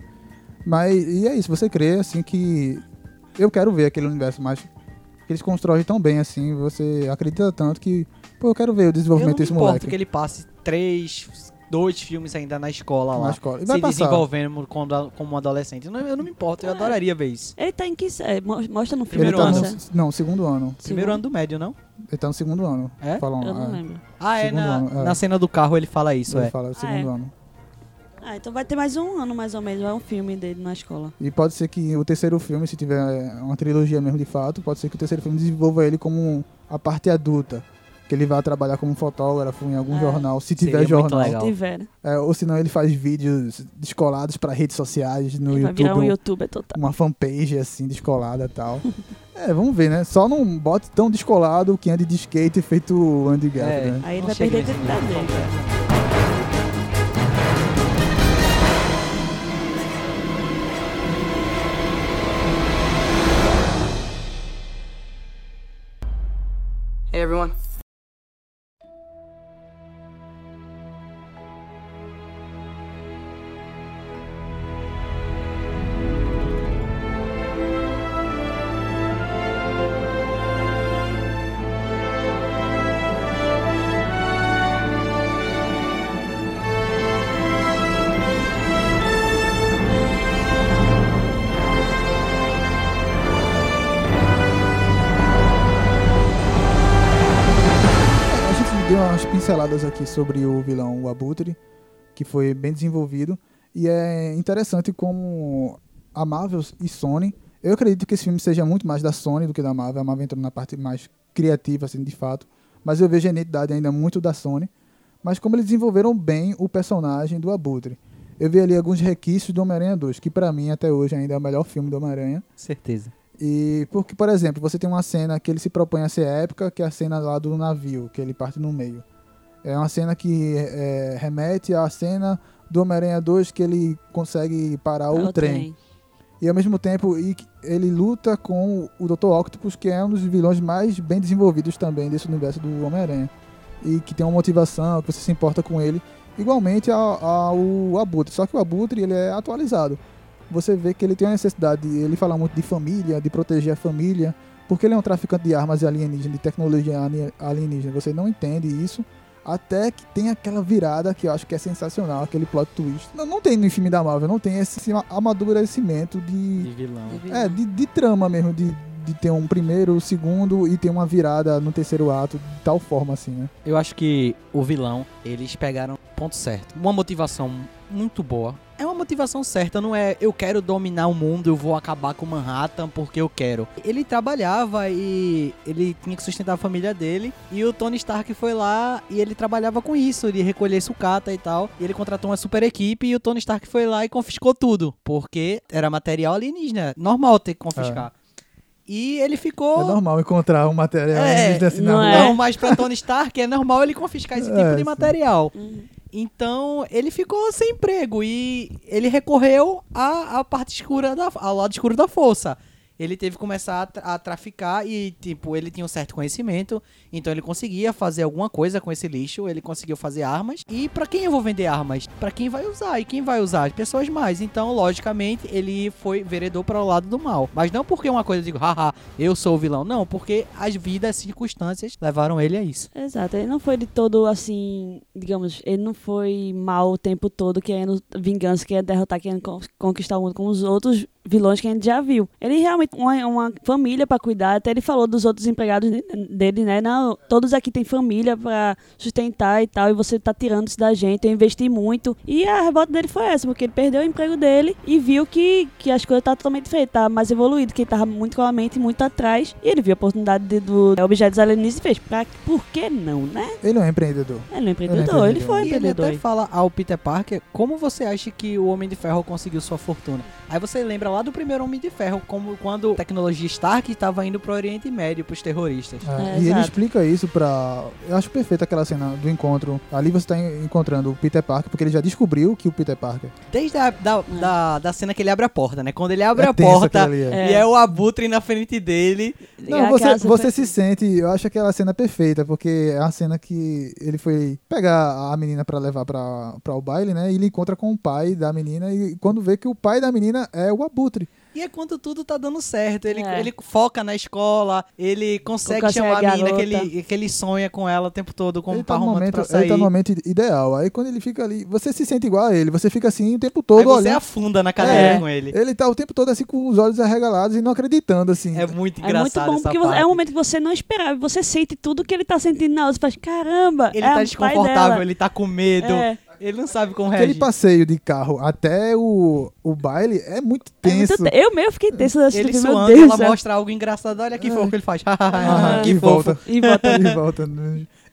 Mas, e é isso, você crê, assim, que eu quero ver aquele universo, que eles constroem tão bem, assim, você acredita tanto que, pô, eu quero ver o Eu não desenvolvimento me desse importo moleque que ele passe três, dois filmes ainda na escola lá. na escola. E vai Se passar. desenvolvendo quando- como um adolescente. Eu não, eu não me importo, eu É. adoraria ver isso. Ele tá em que? Mo- Mostra no filme. Ele Primeiro tá ano. no, não, segundo ano. Primeiro ano do médio, não? Ele tá no segundo ano. É? Falam, Eu não é, lembro. Ah, é Segundo na, ano, é. na cena do carro ele fala isso, Ele é. fala segundo é? ano. Ah, então vai ter mais um ano, mais ou menos. É um filme dele na escola. E pode ser que o terceiro filme, se tiver uma trilogia mesmo de fato, pode ser que o terceiro filme desenvolva ele como a parte adulta. Que ele vai trabalhar como fotógrafo em algum É. jornal, se Seria tiver muito jornal. Legal. Se tiver. né? É, ou senão ele faz vídeos descolados para redes sociais no Ele vai YouTube. virar um youtuber total. Uma fanpage assim, descolada e tal. <laughs> é, vamos ver, né? Só não bote tão descolado que ande de skate feito o Andy Garfield, É. né? Aí ele vai perder a identidade dele. Hey everyone. Aqui sobre o vilão, o Abutre, que foi bem desenvolvido. E é interessante como a Marvel e Sony. Eu acredito que esse filme seja muito mais da Sony do que da Marvel. A Marvel entrou na parte mais criativa, assim, de fato. Mas eu vejo a identidade ainda muito da Sony. Mas como eles desenvolveram bem o personagem do Abutre. Eu vi ali alguns requisitos do Homem-Aranha 2, que pra mim até hoje ainda é o melhor filme do Homem-Aranha. Certeza. E porque, por exemplo, você tem uma cena que ele se propõe a ser épica, que é a cena lá do navio, que ele parte no meio. É uma cena que é, remete à cena do Homem-Aranha 2 que ele consegue parar o, É trem. E ao mesmo tempo ele luta com o Dr. Octopus, que é um dos vilões mais bem desenvolvidos também desse universo do Homem-Aranha. E que tem uma motivação, que você se importa com ele, igualmente ao, ao Abutre. Só que o Abutre ele é atualizado. Você vê que ele tem a necessidade, ele fala muito de família, de proteger a família, porque ele é um traficante de armas alienígenas, de tecnologia ali- alienígena. Você não entende isso. Até que tem aquela virada que eu acho que é sensacional, aquele plot twist. Não, não tem no filme da Marvel, não tem esse amadurecimento de, De vilão. é, de, de trama mesmo, de, de ter um primeiro, segundo e ter uma virada no terceiro ato, de tal forma assim, né? Eu acho que o vilão, eles pegaram o ponto certo. Uma motivação muito boa. É motivação certa, não é eu quero dominar o mundo, eu vou acabar com Manhattan porque eu quero. Ele trabalhava e ele tinha que sustentar a família dele. E o Tony Stark foi lá e ele trabalhava com isso, de recolher sucata e tal. E ele contratou uma super equipe e o Tony Stark foi lá e confiscou tudo. Porque era material alienígena. Normal ter que confiscar. E ele ficou. É normal encontrar um material É, alienígena assim não é. Não, mas pra Tony Stark é normal ele confiscar esse <laughs> tipo É, de sim. material. Uhum. Então ele ficou sem emprego e ele recorreu à, à parte escura, da, ao lado escuro da força. Ele teve que começar a, tra- a traficar e, tipo, ele tinha um certo conhecimento, então ele conseguia fazer alguma coisa com esse lixo, ele conseguiu fazer armas. E pra quem eu vou vender armas? Pra quem vai usar? E quem vai usar? As pessoas mais. Então, logicamente, ele foi veredor para o lado do mal. Mas não porque uma coisa, eu digo, haha, eu sou o vilão. Não, porque as vidas, as circunstâncias levaram ele a isso. Exato, ele não foi de todo assim, digamos, ele não foi mal o tempo todo querendo vingança, querendo derrotar, querendo con- conquistar o mundo como os outros vilões que a gente já viu. Ele realmente uma, uma família pra cuidar, até ele falou dos outros empregados de- dele, né? Não, todos aqui têm família pra sustentar e tal, e você tá tirando isso da gente, eu investi muito. E a revolta dele foi essa, porque ele perdeu o emprego dele e viu que, que as coisas tá totalmente diferentes, tá mais evoluído, que ele tava muito com a mente muito atrás, e ele viu a oportunidade de, do objetos alienígenas e fez, pra, por que não, né? Ele é um empreendedor. Ele não é empreendedor, empreendedor. ele foi E ele empreendedor. até fala ao Peter Parker como você acha que o Homem de Ferro conseguiu sua fortuna. Aí você lembra lá lá do primeiro Homem de Ferro, como quando a tecnologia Stark estava indo pro Oriente Médio, pros terroristas. É, É, e ele explica isso pra. Eu acho perfeita aquela cena do encontro. Ali você tá en- encontrando o Peter Parker, porque ele já descobriu que o Peter Parker. Desde a da, da, da cena que ele abre a porta, né? Quando ele abre É a porta é. e é o Abutre na frente dele. Não, você, você se sente. Eu acho aquela cena perfeita, porque é a cena que ele foi pegar a menina pra levar pra, pra o baile, né? E ele encontra com o pai da menina, e quando vê que o pai da menina é o Abutre. E é quando tudo tá dando certo. Ele, É. ele foca na escola, ele consegue, Consegue chamar a a menina que ele, que ele sonha com ela o tempo todo, como ele, tá no romântico momento, pra ele sair. tá no momento ideal. Aí quando ele fica ali, você se sente igual a ele, você fica assim o tempo Aí todo você olhando. afunda na cadeira É. com ele. Ele tá o tempo todo assim com os olhos arregalados e não acreditando, assim. É muito É muito engraçado bom, essa porque parte. é um momento que você não esperava. Você sente tudo que ele tá sentindo na hora. Você faz, caramba, Ele é tá desconfortável, ele tá com medo. É. Ele não sabe como Aquele reagir. passeio de carro até o, o baile é muito É muito tenso. te- Eu mesmo fiquei assistindo Ele suando, Deus ela mostra algo engraçado. Olha que fofo que ele faz. <laughs> Ah, que e fofo. volta. E volta. <laughs> e volta.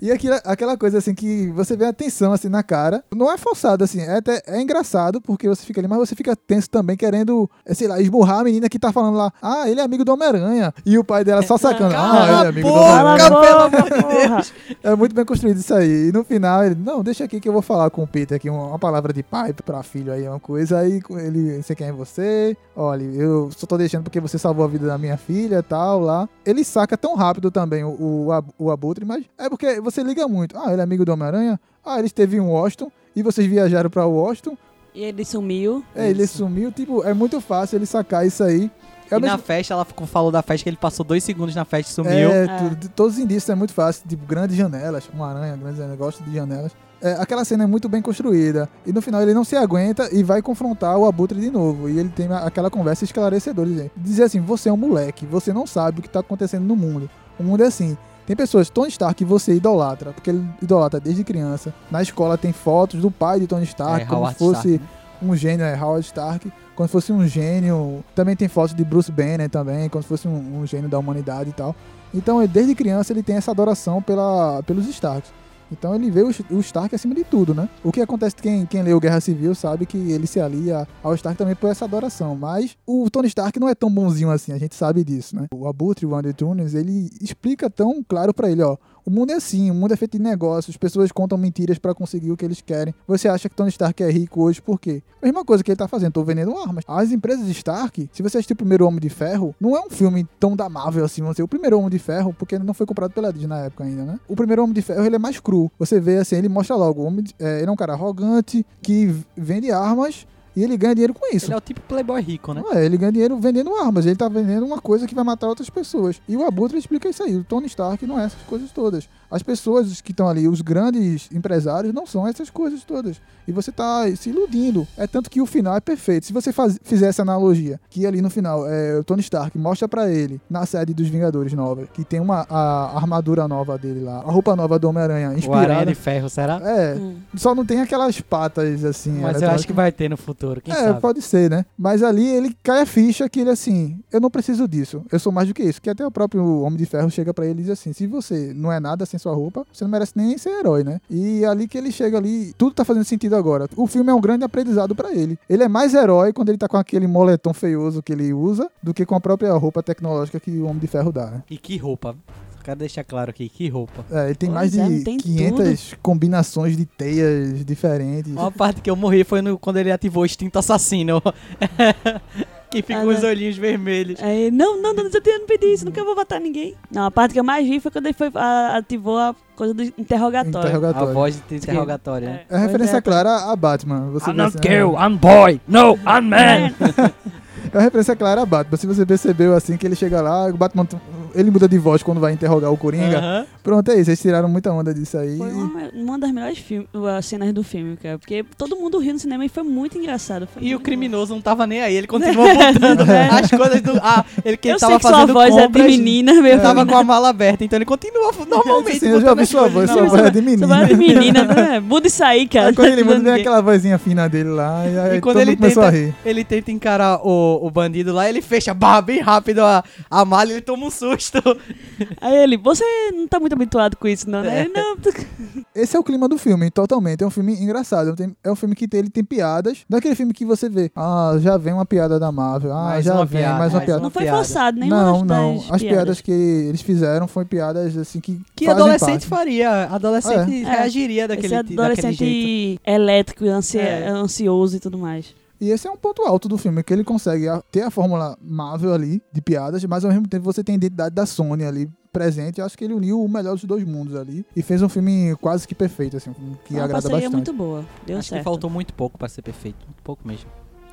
E aquilo, aquela coisa assim que você vê a tensão assim na cara. Não é forçado assim, é, até, é engraçado porque você fica ali, mas você fica tenso também querendo, é, sei lá, esburrar a menina que tá falando lá, ah, ele é amigo do Homem-Aranha. E o pai dela só <laughs> sacando, ah, ele é amigo do boca, Cala Homem-Aranha. pelo amor de porra. É muito bem construído isso aí. E no final ele, não, deixa aqui que eu vou falar com o Peter aqui, uma, uma palavra de pai pra filho aí, uma coisa. Aí ele, você quem é você? Olha, eu só tô deixando porque você salvou a vida da minha filha e tal, lá. Ele saca tão rápido também o, o, o Abutre, mas é porque você liga muito. Ah, ele é amigo do Homem-Aranha? Ah, ele esteve em Washington e vocês viajaram pra Washington. E ele sumiu. É, ele sumiu. Tipo, é muito fácil ele sacar isso aí. É E o na mesmo- festa, ela ficou- falou da festa que ele passou dois segundos na festa e sumiu. É, É. tudo- todos os indícios é muito fácil, tipo, grandes janelas, uma aranha, grandes janelas, gosto de janelas. É, aquela cena é muito bem construída. E no final ele não se aguenta e vai confrontar o Abutre de novo. E ele tem aquela conversa esclarecedora, dizendo, dizer assim, você é um moleque, você não sabe o que tá acontecendo no mundo. O mundo é assim. Tem pessoas, Tony Stark, que você idolatra, porque ele idolatra desde criança. Na escola tem fotos do pai de Tony Stark, É, como Howard se fosse Stark, né? um gênio, é Howard Stark, como se fosse um gênio. Também tem fotos de Bruce Banner também, como se fosse um, um gênio da humanidade e tal. Então, desde criança, ele tem essa adoração pela, pelos Starks. Então ele vê o, Stark acima de tudo, né? O que acontece, quem, quem leu Guerra Civil sabe que ele se alia ao Stark também por essa adoração. Mas o Tony Stark não é tão bonzinho assim, a gente sabe disso, né? O Abutre, o Andy Tunes, ele explica tão claro pra ele, ó. O mundo é assim, o mundo é feito de negócios, pessoas contam mentiras pra conseguir o que eles querem. Você acha que Tony Stark é rico hoje por quê? Mesma coisa que ele tá fazendo, tô vendendo armas. As empresas Stark, se você assistir o primeiro Homem de Ferro, não é um filme tão da Marvel assim, vamos dizer. O primeiro Homem de Ferro, porque ele não foi comprado pela Disney na época ainda, né? O primeiro Homem de Ferro, ele é mais cru. Você vê assim, ele mostra logo, de- é, ele é um cara arrogante, que vende armas e ele ganha dinheiro com isso. Ele é o tipo playboy rico, né? Não é, ele ganha dinheiro vendendo armas, ele tá vendendo uma coisa que vai matar outras pessoas. E o Abutre explica isso aí, o Tony Stark não é essas coisas todas. As pessoas que estão ali, os grandes empresários, não são essas coisas todas. E você tá se iludindo. É tanto que o final é perfeito. Se você faz, fizer essa analogia, que ali no final, é, o Tony Stark mostra pra ele, na sede dos Vingadores nova, que tem uma a armadura nova dele lá, a roupa nova do Homem-Aranha, O Aranha inspirada. de Ferro, será? É, Hum. só não tem aquelas patas assim. Mas eu acho que vai ter no futuro, quem é, sabe? pode ser, né? Mas ali ele cai a ficha que ele assim, eu não preciso disso, eu sou mais do que isso. Que até o próprio Homem de Ferro chega pra ele e diz assim: se você não é nada sem sua roupa, você não merece nem ser herói, né? E ali que ele chega ali, tudo tá fazendo sentido agora. O filme é um grande aprendizado pra ele. Ele é mais herói quando ele tá com aquele moletom feioso que ele usa do que com a própria roupa tecnológica que o Homem de Ferro dá, né? E que roupa? Quero deixar claro aqui, que roupa. É, ele tem Pois mais é, de tem 500 combinações de teias diferentes. Uma parte que eu morri foi no- quando ele ativou o instinto assassino. <laughs> que fica Ah, com os olhinhos vermelhos. Aí, não, não, não, eu não pedi isso, nunca vou matar ninguém. Não, a parte que eu mais vi foi quando ele foi, a- ativou a coisa do interrogatório. A Interrogatório. voz de interrogatório, né? É referência Pois clara a Batman. Você I'm not assim, girl, I'm boy. No, I'm man. É, <laughs> É uma referência clara a Batman. Se você percebeu assim que ele chega lá, o Batman ele muda de voz quando vai interrogar o Coringa. Pronto, é isso. Eles tiraram muita onda disso aí. Foi uma, uma das melhores filme, cenas do filme, cara. Porque todo mundo riu no cinema e foi muito engraçado. foi E o muito criminoso não tava nem aí, ele continuou <laughs> botando É. as coisas do. Ah, ele que bom. ele Eu tava sei que sua fazendo voz é de compras, menina, meu Ele tava com a mala aberta, então ele continua normalmente. Sim, eu já ouvi as sua voz, sua mala. voz é de menina. Sua voz é de menina, né? <laughs> Muda isso aí, cara. Aí quando ele muda, vem aquela vozinha fina dele lá. E aí E quando todo ele tenta- a rir. Ele tenta encarar o, o bandido lá, ele fecha barra bem rápido a, a mala e ele toma um susto. Gostou. <laughs> Aí ele, você não tá muito habituado com isso, não, né? É. Ele, Não, <laughs> Esse é o clima do filme, totalmente. É um filme engraçado. É um É filme que tem, ele tem piadas. Não é aquele filme que você vê. Ah, já vem uma piada da Marvel. Ah, Mais já vem piada, mais uma mais piada. não foi forçado, nenhuma Não, das, não. As piadas que eles fizeram foi piadas assim que. Que fazem adolescente parte. faria. Adolescente É. reagiria daquele, Esse daquele jeito. adolescente elétrico, ansi É. ansioso e tudo mais. E esse é um ponto alto do filme, que ele consegue a- ter a fórmula Marvel ali, de piadas, mas ao mesmo tempo você tem a identidade da Sony ali presente. Eu acho que ele uniu o melhor dos dois mundos ali e fez um filme quase que perfeito, assim, que uma agrada parceria bastante. muito boa. Deu Acho certo. que faltou muito pouco pra ser perfeito. Muito pouco mesmo.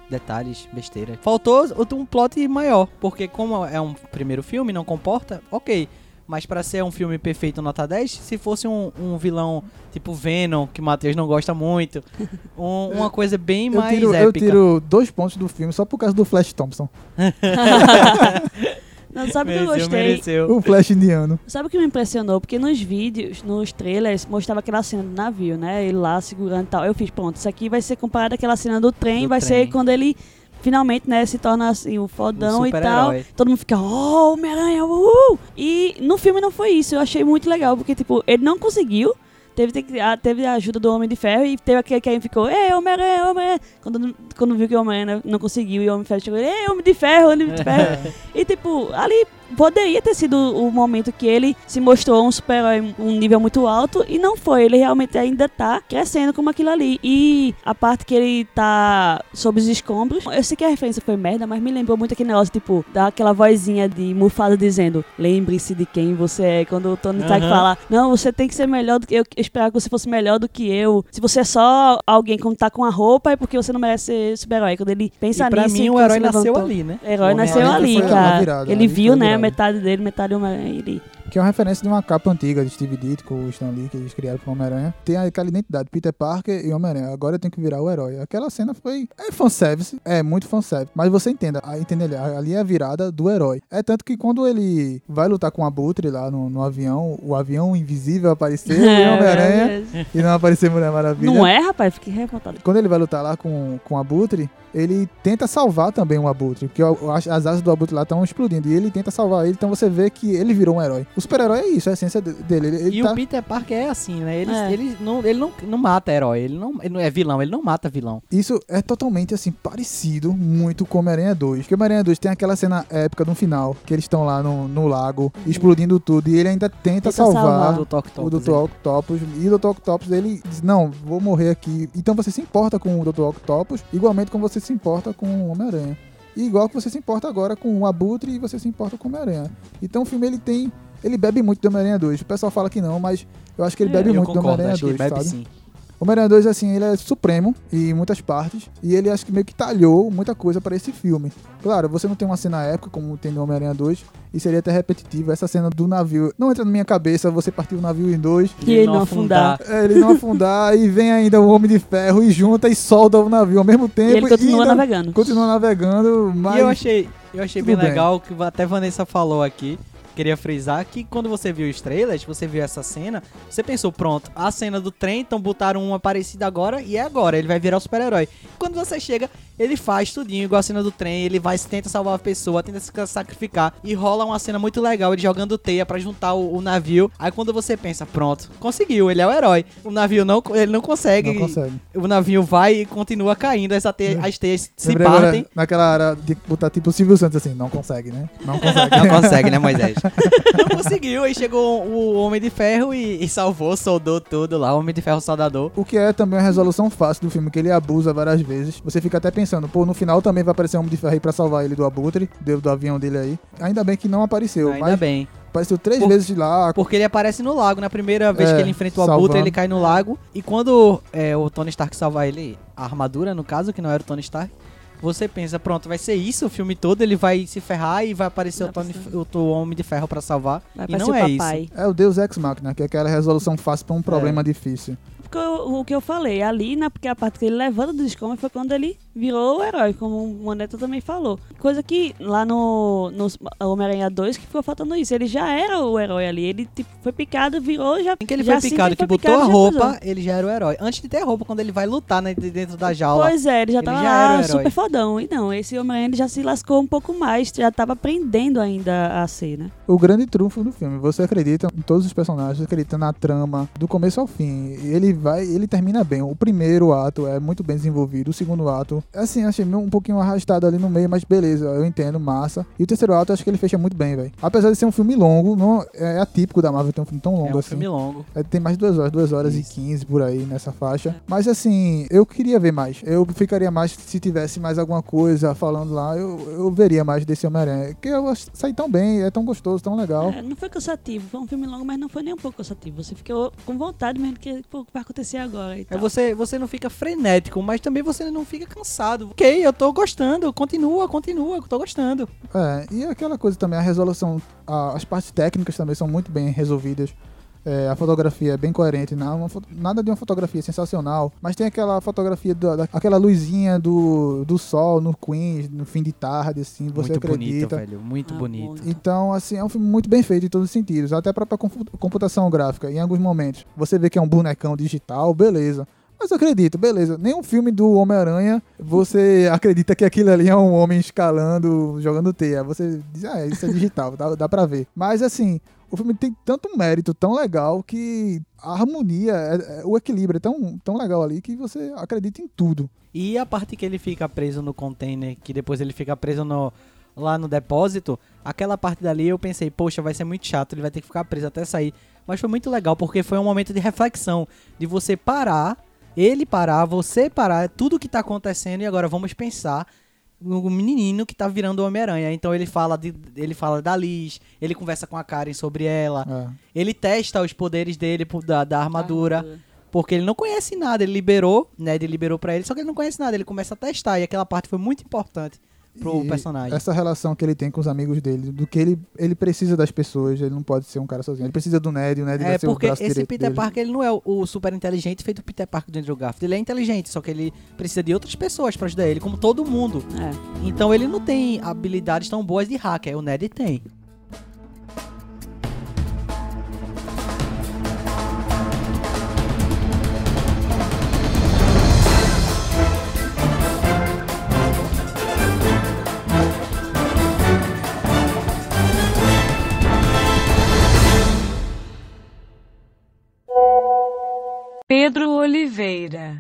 Detalhes, besteira. Faltou um plot maior, porque como é um primeiro filme, não comporta, ok. Mas pra ser um filme perfeito nota 10, se fosse um, um vilão tipo Venom, que o Matheus não gosta muito, <laughs> um- uma coisa bem Eu mais tiro, eu épica. tiro dois pontos do filme só por causa do Flash Thompson. <laughs> Não, sabe o que eu gostei? mereceu. O Flash indiano. Sabe o que me impressionou? Porque nos vídeos, nos trailers, mostrava aquela cena do navio, né? Ele lá segurando e tal. Eu fiz, pronto, isso aqui vai ser comparado àquela cena do trem, Do vai trem. ser quando ele finalmente, né, se torna assim, o fodão e tal. Todo mundo fica, oh, Homem-Aranha, uhul! E no filme não foi isso, eu achei muito legal, porque, tipo, ele não conseguiu. Teve, teve, a- teve a ajuda do Homem de Ferro e teve aquele que aí ficou, ei, Homem-Aranha, Homem-Aranha. Quando, quando viu que o Homem-Aranha não conseguiu e o Homem de Ferro chegou, ei, Homem de Ferro, Homem de Ferro. <laughs> E tipo, ali poderia ter sido o momento que ele se mostrou um super-herói um nível muito alto e não foi. Ele realmente ainda tá crescendo como aquilo ali. E a parte que ele tá sob os escombros, eu sei que a referência foi merda, mas me lembrou muito aquele negócio, tipo, daquela vozinha de Mufasa dizendo: Lembre-se de quem você é. Quando o Tony Stark Aham. fala: Não, você tem que ser melhor do que eu. Eu esperava que você fosse melhor do que eu. Se você é só alguém como tá com a roupa, é porque você não merece ser super-herói. Quando ele pensa E pra nisso. mim que o herói nasceu levantou- ali, né? o herói O nasceu ali, cara. virada, ele viu, né? Metade dele, metade Homem-Aranha. Ele... Que é uma referência de uma capa antiga de Steve Ditko, o Stan Lee, que eles criaram pro Homem-Aranha. Tem aquela identidade, Peter Parker e Homem-Aranha. Agora eu tenho que virar o herói. Aquela cena foi... É fanservice, é muito fanservice. Mas você entenda, a- entende ali, é a virada do herói. É tanto que quando ele vai lutar com o Abutre lá no, no avião, o avião invisível apareceu e <laughs> o Homem-Aranha e não apareceu Mulher Maravilha. Não é, rapaz? Fiquei revoltado. Quando ele vai lutar lá com, com o Abutre, ele tenta salvar também o Abutre, porque as, as asas do Abutre lá estão explodindo, e ele tenta salvar ele, então você vê que ele virou um herói. O super-herói é isso, é a essência de- dele. Ele, ele E tá- o Peter Parker é assim, né? Ele, É. ele, não, ele não, não mata herói, ele não, ele não é vilão, ele não mata vilão. Isso é totalmente, assim, parecido muito com Homem-Aranha 2. Porque Homem-Aranha 2 tem aquela cena épica no final, que eles estão lá no, no lago, explodindo tudo, e ele ainda tenta, Tenta salvar, salvar. do o Dr. Octopus. E o Dr. Octopus, ele diz, não, vou morrer aqui. Então você se importa com o Dr. Octopus, igualmente como você se importa com o Homem-Aranha. E igual que você se importa agora com o Abutre e você se importa com o Homem-Aranha. Então o filme, ele tem... Ele bebe muito do Homem-Aranha 2. O pessoal fala que não, mas eu acho que ele bebe É, eu muito do concordo, Homem-Aranha acho que 2, ele bebe sabe? sim. O Homem-Aranha 2, assim, ele é supremo em muitas partes. E ele acho que meio que talhou muita coisa para esse filme. Claro, você não tem uma cena épica como tem no Homem-Aranha 2. E seria até repetitivo. Essa cena do navio não entra na minha cabeça. Você partiu o navio em dois. Que ele não afundar. É, ele não afundar. e vem ainda o Homem de Ferro e junta e solda o navio ao mesmo tempo. E ele continua ainda navegando. Continua navegando. Mas E eu achei, eu achei bem bem. legal que até Vanessa falou aqui. Queria frisar que quando você viu os trailers, você viu essa cena, você pensou, pronto, a cena do trem, então botaram uma parecida agora e é agora, ele vai virar o super-herói. Quando você chega, ele faz tudinho, igual a cena do trem, ele vai, tenta salvar a pessoa, tenta se sacrificar e rola uma cena muito legal, ele jogando teia pra juntar o, o navio. Aí quando você pensa, pronto, conseguiu, ele é o herói. O navio não, ele não consegue. não consegue. O navio vai e continua caindo, essa teia, as teias se Lembrei agora, partem. naquela área de botar tipo o Silvio Santos assim. Não consegue, né? Não consegue. Não consegue, né, Moisés? <laughs> Não conseguiu, aí chegou o Homem de Ferro e, e salvou, soldou tudo lá, o Homem de Ferro soldador. O que é também uma resolução fácil do filme, que ele abusa várias vezes. Você fica até pensando, pô, no final também vai aparecer um homem de ferro aí pra salvar ele do abutre, do, do avião dele aí. Ainda bem que não apareceu, Ainda mas bem. apareceu três Por- vezes lá. Porque ele aparece no lago, na primeira vez É, que ele enfrenta o salvando. Abutre, ele cai no lago. E quando é, o Tony Stark salva ele, a armadura, no caso, que não era o Tony Stark, você pensa, pronto, vai ser isso o filme todo, ele vai se ferrar e vai aparecer o, Tony, o, o Homem de Ferro pra salvar. Vai e não o é papai. isso. É o Deus Ex Machina, que é aquela resolução fácil pra um problema difícil. Porque eu- o que eu falei, ali, né, porque a parte que ele levanta do escombro foi quando ele virou o herói, como o Moneto também falou. Coisa que lá no, no Homem-Aranha 2 que ficou faltando isso. Ele já era o herói ali. Ele tipo, foi picado, virou, já. Assim que ele já foi assim picado, que foi botou a picado, roupa, ele já era o herói. Antes de ter roupa, quando ele vai lutar né, de dentro da jaula. Pois é, ele já Ele tava já lá super fodão. E não, esse Homem-Aranha já se lascou um pouco mais, já tava aprendendo ainda a ser, né? O grande trunfo do filme, você acredita em todos os personagens, acredita na trama, do começo ao fim. Ele vai, ele termina bem. O primeiro ato é muito bem desenvolvido, o segundo ato, assim, achei um pouquinho arrastado ali no meio, mas beleza, eu entendo, massa. E o terceiro ato, acho que ele fecha muito bem, velho. Apesar de ser um filme longo, não é atípico da Marvel ter um filme tão longo é um assim. filme longo. É, tem mais de duas horas, duas horas Isso. e quinze por aí nessa faixa. Mas assim, eu queria ver mais. Eu ficaria mais se tivesse mais alguma coisa falando lá. Eu, eu veria mais desse Homem-Aranha. Que eu saí tão bem, é tão gostoso, tão legal. É, não foi cansativo, foi um filme longo, mas não foi nem um pouco cansativo. Você ficou com vontade mesmo que pô, vai acontecer agora e É você, você não fica frenético, mas também você não fica cansado. Ok, eu tô gostando, continua, continua, eu tô gostando. É, e aquela coisa também, a resolução, a- as partes técnicas também são muito bem resolvidas. É, a fotografia é bem coerente, não, uma fo- nada de uma fotografia sensacional, mas tem aquela fotografia, da, da- aquela luzinha do, do sol no Queens, no fim de tarde, assim, você muito bonito, acredita. velho, muito Ah, bonito. muito. Então, assim, é um filme muito bem feito em todos os sentidos. Até a própria computação gráfica, em alguns momentos. Você vê que é um bonecão digital, beleza. Mas eu acredito, beleza. Nenhum filme do Homem-Aranha você acredita que aquilo ali é um homem escalando, jogando teia. Você diz, ah, isso é digital, <laughs> dá, dá pra ver. Mas, assim, o filme tem tanto mérito, tão legal, que a harmonia, é- é- o equilíbrio é tão, tão legal ali que você acredita em tudo. E a parte que ele fica preso no container, que depois ele fica preso no, lá no depósito, aquela parte dali eu pensei, poxa, vai ser muito chato, ele vai ter que ficar preso até sair. Mas foi muito legal, porque foi um momento de reflexão, de você parar, ele parar, você parar, tudo que tá acontecendo e agora vamos pensar no menino que tá virando o Homem-Aranha. Então ele fala, de, ele fala da Liz, ele conversa com a Karen sobre ela, É. ele testa os poderes dele da, da armadura. Porque ele não conhece nada, ele liberou, né? Ele liberou pra ele, só que ele não conhece nada, ele começa a testar. E aquela parte foi muito importante pro E personagem. Essa relação que ele tem com os amigos dele, do que ele, ele precisa das pessoas, ele não pode ser um cara sozinho. Ele precisa do Ned, o Ned vai É ser o porque braço esse direito Peter dele. Parker ele não é o, o super inteligente feito o Peter Parker do Andrew Garfield. Ele é inteligente, só que ele precisa de outras pessoas pra ajudar ele, como todo mundo. É. Então ele não tem habilidades tão boas de hacker. O Ned tem. Oliveira.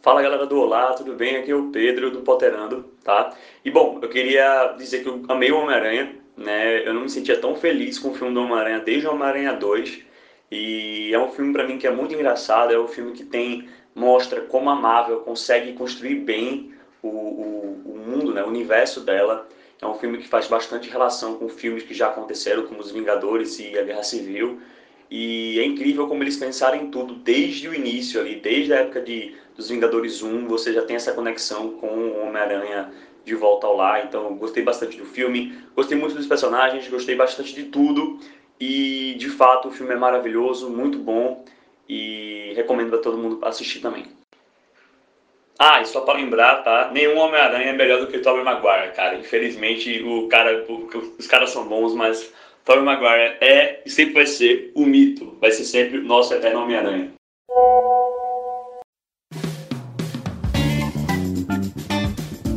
Fala galera do Olá, tudo bem? Aqui é o Pedro do Poterando, tá? E bom, eu queria dizer que eu amei o Homem-Aranha, né? Eu não me sentia tão feliz com o filme do Homem-Aranha desde o Homem-Aranha 2. E é um filme pra mim que é muito engraçado, é um filme que tem mostra como a Marvel consegue construir bem o, o, o mundo, né? o universo dela. É um filme que faz bastante relação com filmes que já aconteceram, como Os Vingadores e a Guerra Civil. E é incrível como eles pensaram em tudo desde o início ali, desde a época de, dos Vingadores 1, você já tem essa conexão com o Homem-Aranha de volta ao lar. Então, gostei bastante do filme, gostei muito dos personagens, gostei bastante de tudo. E, de fato, o filme é maravilhoso, muito bom. E recomendo para todo mundo assistir também. Ah, e só para lembrar, tá? Nenhum Homem-Aranha é melhor do que o Tobey Maguire, cara. Infelizmente, o cara, os caras são bons, mas Tobey Maguire é e sempre vai ser o mito. Vai ser sempre o nosso eterno Homem-Aranha.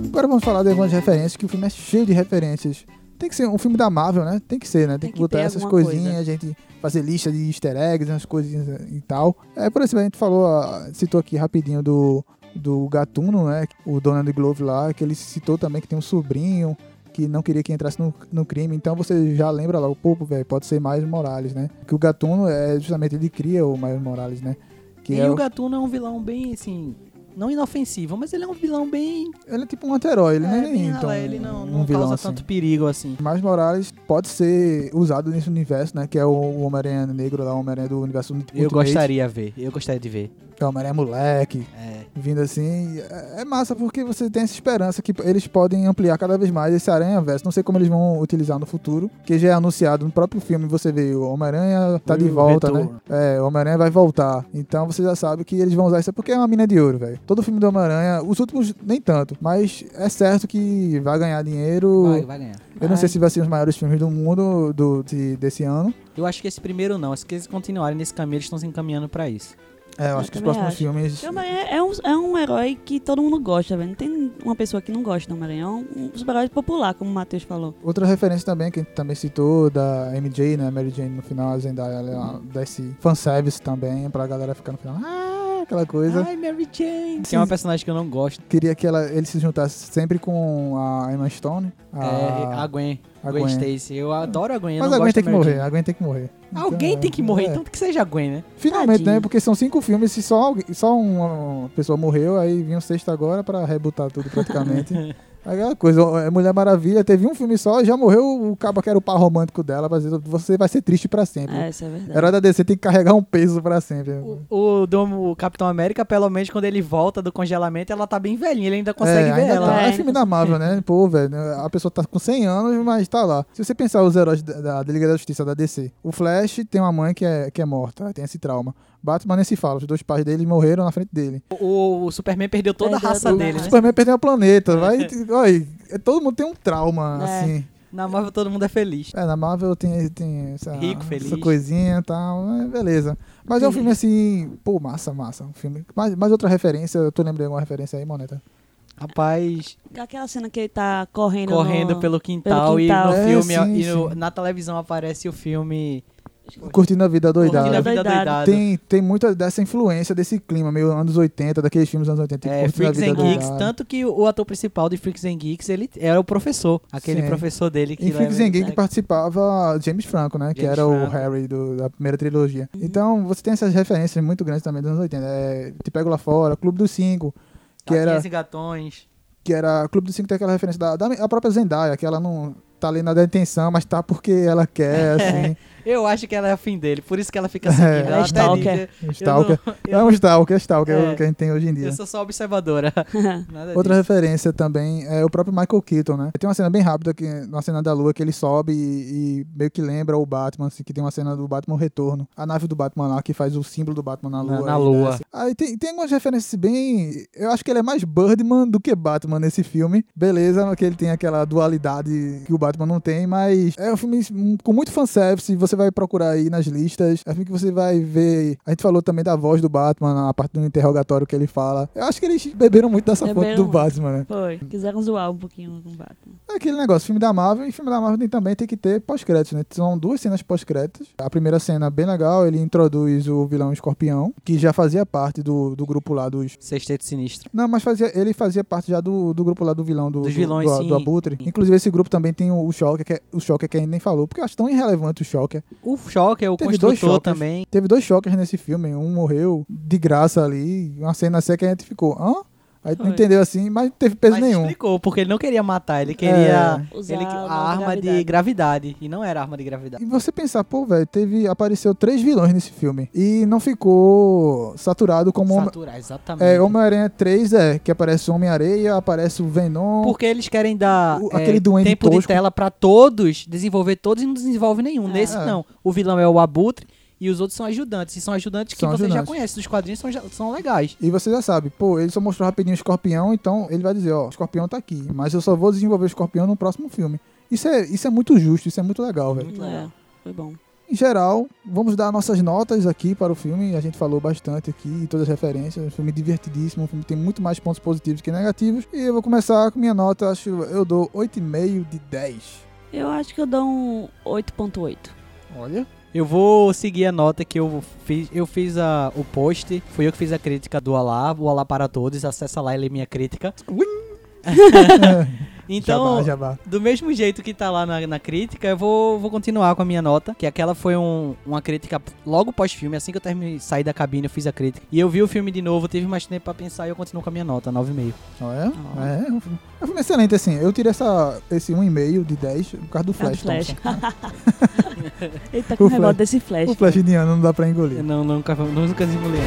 Agora vamos falar de algumas referências, que o filme é cheio de referências. Tem que ser um filme da Marvel, né? Tem que ser, né? Tem, Tem que que botar essas coisinhas, coisa. a gente fazer lista de easter eggs, umas coisinhas e tal. É, por exemplo, a gente falou, ah, citou aqui rapidinho do, do Gatuno, né? O Donald Glove lá, que ele citou também que tem um sobrinho que não queria que entrasse no, no crime. Então você já lembra lá, o pô, velho, pode ser Miles Morales, né? Que o Gatuno é justamente, ele cria o Miles Morales, né? Que e é o Gatuno é um vilão bem, assim, não inofensivo, mas ele é um vilão bem... Ele é tipo um anti-herói, ele não é bem nem ralé, então, ele não, um não vilão causa assim. tanto perigo assim. Miles Morales pode ser usado nesse universo, né? Que é o Homem-Aranha Negro lá, o Homem-Aranha do universo Eu Ultimate. gostaria de ver, eu gostaria de ver. É o Homem-Aranha moleque, É. vindo assim. É, é massa porque você tem essa esperança que eles podem ampliar cada vez mais esse Aranha Verso. Não sei como eles vão utilizar no futuro, que já é anunciado no próprio filme. Você vê o Homem-Aranha tá de volta, né? retorno. É, o Homem-Aranha vai voltar. Então você já sabe que eles vão usar isso porque é uma mina de ouro, velho. Todo filme do Homem-Aranha, os últimos nem tanto, mas é certo que vai ganhar dinheiro. Vai, vai ganhar. Eu não Vai. sei se vai ser os maiores filmes do mundo do, de- desse ano. Eu acho que esse primeiro não. Se eles continuarem nesse caminho, eles estão se encaminhando pra isso. É, eu, Eu acho que os próximos acho. filmes. Homem-Aranha é um, é um herói que todo mundo gosta, velho. Não tem uma pessoa que não gosta do Homem-Aranha. É um, um super-herói popular, como o Matheus falou. Outra referência também que a gente também citou da MJ, né? Mary Jane no final, a Zendaya, ela dá esse fanservice também pra galera ficar no final. Ah, aquela coisa. Ai, Mary Jane. Que é uma personagem que eu não gosto. Queria que ela, ele se juntasse sempre com a Emma Stone. A, É a Gwen. a Gwen, Gwen. Stacy. Eu adoro a Gwen. Mas não a Gwen tem que morrer, Jane. a Gwen tem que morrer. Alguém Então, tem que morrer, é. então que seja a Gwen, né? Finalmente, Tadinho. né? Porque são cinco filmes e só, alguém- só uma pessoa morreu, aí vinha o sexto agora pra rebutar tudo praticamente. <laughs> Aquela coisa, é Mulher Maravilha teve um filme só, já morreu o cabo que era o par romântico dela, mas você vai ser triste pra sempre. É, isso é verdade. Herói da DC tem que carregar um peso pra sempre. O, do, o Capitão América, pelo menos quando ele volta do congelamento, ela tá bem velhinha, ele ainda consegue é, ver ainda ela. tá. É, É filme da Marvel, né? Pô, velho, a pessoa tá com 100 anos, mas tá lá. Se você pensar os heróis da, da Liga da Justiça da DC, o Flash tem uma mãe que é, que é morta, tem esse trauma. Batman nem se fala, os dois pais dele morreram na frente dele. O, o Superman perdeu toda a raça dele, O né? Superman perdeu o planeta, vai. <laughs> Olha, é- todo mundo tem um trauma, É. assim. Na Marvel todo mundo é feliz. É, na Marvel tem, tem essa, Rico, feliz. essa coisinha e tal, beleza. Mas é um filme assim, pô, massa, massa. Um filme. Mais, mais outra referência, tu lembra de alguma referência aí, Moneta? Rapaz, Aquela cena que ele tá correndo correndo no... pelo quintal, pelo quintal. e no É, filme, sim, e no- na televisão aparece o filme Curtindo a vida doidada. Curtindo a Vida Doidado. Doidado. Tem, tem muita dessa influência, desse clima, meio anos 80, daqueles filmes dos anos 80. tipo É, Curtindo a Freaks Vida and Geeks, Doidada. tanto que o ator principal de Freaks and Geeks, ele era o professor, aquele Sim. professor dele que Em Freaks and Geeks participava James Franco, né? que James era o Franco. Harry do- da primeira trilogia. Então, você tem essas referências muito grandes também dos anos 80. É, Te Pego Lá Fora, Clube dos Cinco, que era, e gatões. que era... Clube dos Cinco tem aquela referência da, da a própria Zendaya, que ela não tá ali na detenção, mas tá porque ela quer, <laughs> assim. Eu acho que ela é afim dele, por isso que ela fica seguindo. É. ela É stalker. Um stalker. Eu, não- É um stalker, é stalker É. que a gente tem hoje em dia. eu sou só observadora. <laughs> Nada Outra disso. referência também é o próprio Michael Keaton, né? Tem uma cena bem rápida, que, uma cena da lua, que ele sobe e, e meio que lembra o Batman, assim, que tem uma cena do Batman Retorno. A nave do Batman lá, que faz o símbolo do Batman na Na- lua. na aí lua. desce. Aí tem, tem algumas referências bem... Eu acho que ele é mais Birdman do que Batman nesse filme. Beleza, que ele tem aquela dualidade que o Batman não tem, mas é um filme com muito fanservice, você vai procurar aí nas listas. É um filme que você vai ver... A gente falou também da voz do Batman, na parte do interrogatório que ele fala. Eu acho que eles beberam muito dessa fonte Beberam do muito. Batman, né? Foi. Quiseram zoar um pouquinho com o Batman. É aquele negócio, filme da Marvel e filme da Marvel também tem que ter pós-créditos, né? São duas cenas pós-créditos. A primeira cena, bem legal, ele introduz o vilão Escorpião, que já fazia parte do, do grupo lá dos. Sexteto Sinistro. Não, mas fazia, ele fazia parte já do, do grupo lá do vilão do, Dos do- vilões, do, sim. do Abutre. Inclusive, esse grupo também tem o, o Shocker, que é, o Shocker que a gente nem falou, porque eu acho tão irrelevante o Shocker. O Shocker, o Teve construtor também. Teve dois Shockers nesse filme, um morreu de graça ali, uma cena assim que a gente ficou, hã? Aí Foi. entendeu assim, mas não teve peso Mas nenhum. explicou, porque ele não queria matar, ele queria Usar ele, a arma de gravidade. gravidade. E não era arma de gravidade. E você pensar, pô, velho, teve. Apareceu três vilões nesse filme. E não ficou saturado como. Saturar, exatamente. É, Homem-Aranha 3 é, que aparece o Homem-Areia, aparece o Venom. Porque eles querem dar O- é, aquele tempo de tosco. tela pra todos, desenvolver todos e não desenvolve nenhum. É. Nesse É. não. O vilão é o Abutre e os outros são ajudantes. E são ajudantes que São você já ajudantes. conhece dos quadrinhos, são, já- são legais. E você já sabe, pô, ele só mostrou rapidinho o escorpião, então ele vai dizer, ó, o escorpião tá aqui, mas eu só vou desenvolver o escorpião no próximo filme. Isso é, isso é muito justo, isso é muito legal, velho. Muito É, legal. foi bom. Em geral, vamos dar nossas notas aqui para o filme. A gente falou bastante aqui, todas as referências. Um filme divertidíssimo, um filme que tem muito mais pontos positivos que negativos. E eu vou começar com minha nota, acho eu dou 8,5 de 10. Eu acho que eu dou um 8.8. Olha. Eu vou seguir a nota que eu fiz. Eu fiz a, o post, fui eu que fiz a crítica do Olá, o Olá para Todos. Acessa lá e lê minha crítica. <laughs> Então, jabá, jabá. do mesmo jeito que tá lá na, na crítica, eu vou, vou continuar com a minha nota. Que aquela foi um- uma crítica logo pós-filme. Assim que eu terminei, saí da cabine, eu fiz a crítica. E eu vi o filme de novo, tive mais tempo pra pensar e eu continuo com a minha nota, 9,5. Olha. Ó. É, é um filme, é um filme excelente, assim. Eu tirei essa, esse 1,5 de 10 por causa do Flash. do Thompson. <laughs> <laughs> Ele tá com O o negócio Flash. desse flash. O Flash indiano não dá pra engolir. Eu não, nunca, nunca desemulei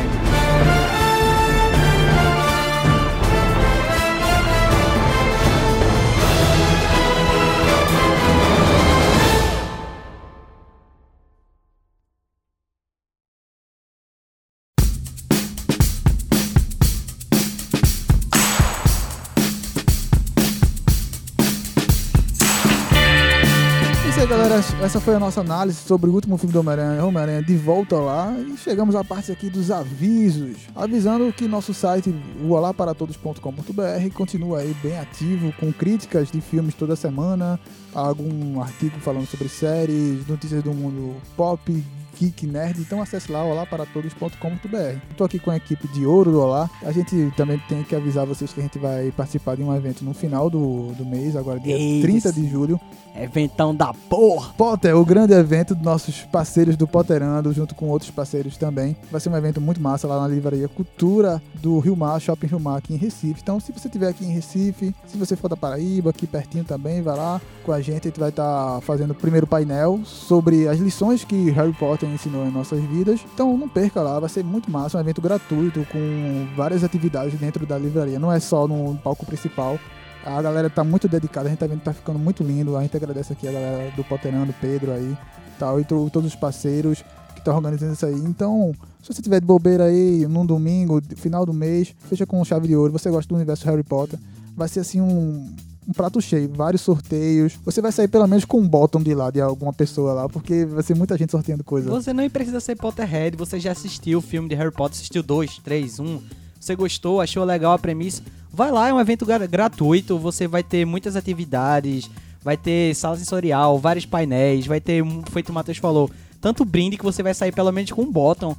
ainda. aí, galera. Essa foi a nossa análise sobre o último filme do Homem-Aranha, Homem-Aranha de volta lá. E chegamos à parte aqui dos avisos. Avisando que nosso site, olaparatodos.com.br, continua aí bem ativo, com críticas de filmes toda semana, algum artigo falando sobre séries, notícias do mundo pop, geek, nerd. Então acesse lá, olaparatodos.com.br. Estou aqui com a equipe de ouro do Olá. A gente também tem que avisar vocês que a gente vai participar de um evento no final do, do mês, agora dia Isso. 30 de julho. Eventão da porra. Potter, o grande evento dos nossos parceiros do Potterando, junto com outros parceiros também. Vai ser um evento muito massa lá na Livraria Cultura do Rio Mar, Shopping Rio Mar, aqui em Recife. Então, se você estiver aqui em Recife, se você for da Paraíba, aqui pertinho também, vai lá com a gente. A gente vai estar fazendo o primeiro painel sobre as lições que Harry Potter ensinou em nossas vidas. Então, não perca lá, vai ser muito massa. Um evento gratuito com várias atividades dentro da livraria. Não é só no palco principal. A galera tá muito dedicada, a gente tá vendo que tá ficando muito lindo. A gente agradece aqui a galera do Poterando, Pedro aí, tal, e to- todos os parceiros que estão organizando isso aí. Então, se você tiver de bobeira aí num domingo, final do mês, fecha com chave de ouro, você gosta do universo Harry Potter, vai ser assim um, um prato cheio, vários sorteios. Você vai sair pelo menos com um bottom de lá de alguma pessoa lá, porque vai ser muita gente sorteando coisa. Você não precisa ser Potterhead, você já assistiu o filme de Harry Potter, assistiu dois, três, um. Você gostou, achou legal a premissa? Vai lá, é um evento gra- gratuito, você vai ter muitas atividades, vai ter sala sensorial, vários painéis, vai ter, feito o Matheus falou, tanto brinde que você vai sair pelo menos com um bottom.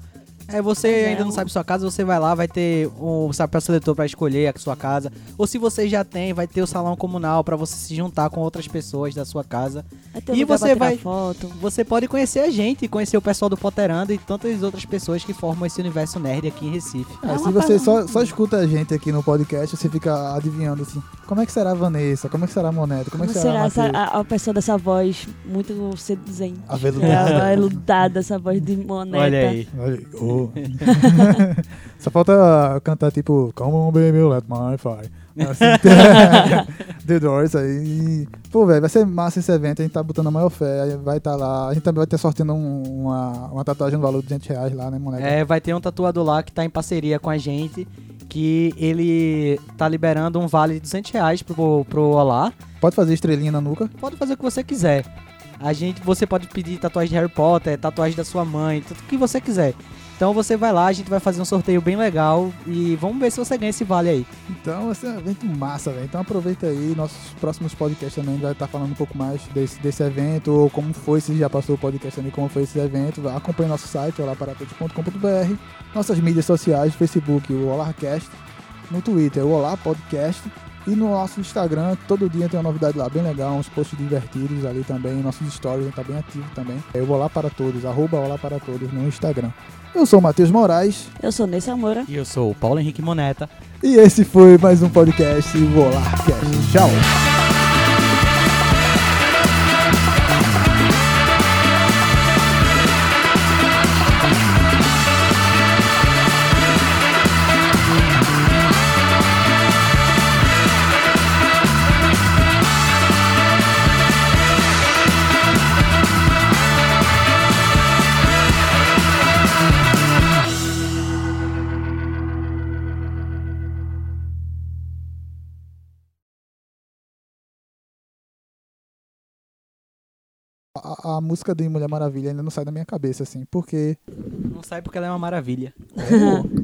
É, você é ainda não um- sabe sua casa, você vai lá, vai ter o chapéu seletor pra escolher a sua casa. Ou se você já tem, vai ter o salão comunal pra você se juntar com outras pessoas da sua casa. E você vai- foto. Você pode conhecer a gente, conhecer o pessoal do Potterando e tantas outras pessoas que formam esse universo nerd aqui em Recife. É, É se você só, só escuta a gente aqui no podcast, você fica adivinhando assim, como é que será a Vanessa, como é que será a Moneta, como, é que será, será a a, a pessoa dessa voz muito seduzente? Aveludada. É, eludada, essa voz de moneta. Olha aí. Olha aí, <laughs> Só falta cantar tipo Come on baby, let my fire. Assim, <laughs> The Doors aí. Pô, velho, vai ser massa esse evento. A gente tá botando a maior fé. Vai estar lá. A gente também vai ter sorteando um- uma, uma tatuagem no valor de 200 reais lá, né, moleque? É, vai ter um tatuador lá que tá em parceria com a gente, que ele tá liberando um vale de 200 reais pro, pro Olá. Pode fazer estrelinha na nuca. Pode fazer o que você quiser. A gente, você pode pedir tatuagem de Harry Potter, tatuagem da sua mãe, tudo que você quiser. Então você vai lá, a gente vai fazer um sorteio bem legal e vamos ver se você ganha esse vale aí. Então, vai ser um evento massa, velho. Então aproveita aí. Nossos próximos podcasts também vai estar falando um pouco mais desse, desse evento, ou como foi, se já passou o podcast também, como foi esse evento. Acompanhe nosso site, olaparatodos.com.br. Nossas mídias sociais, Facebook, o Olarcast. No Twitter, o Olá Podcast. E no nosso Instagram, todo dia tem uma novidade lá bem legal, uns posts divertidos ali também. Nossos stories, tá bem ativo também. É o Olá para Todos, arroba Olá para Todos no Instagram. Eu sou o Matheus Moraes. Eu sou Nesse Amora. E eu sou o Paulo Henrique Moneta. E esse foi mais um podcast, o Olarcast. Tchau! A música de Mulher Maravilha ainda não sai da minha cabeça, assim, porque Não sai porque ela é uma maravilha. é,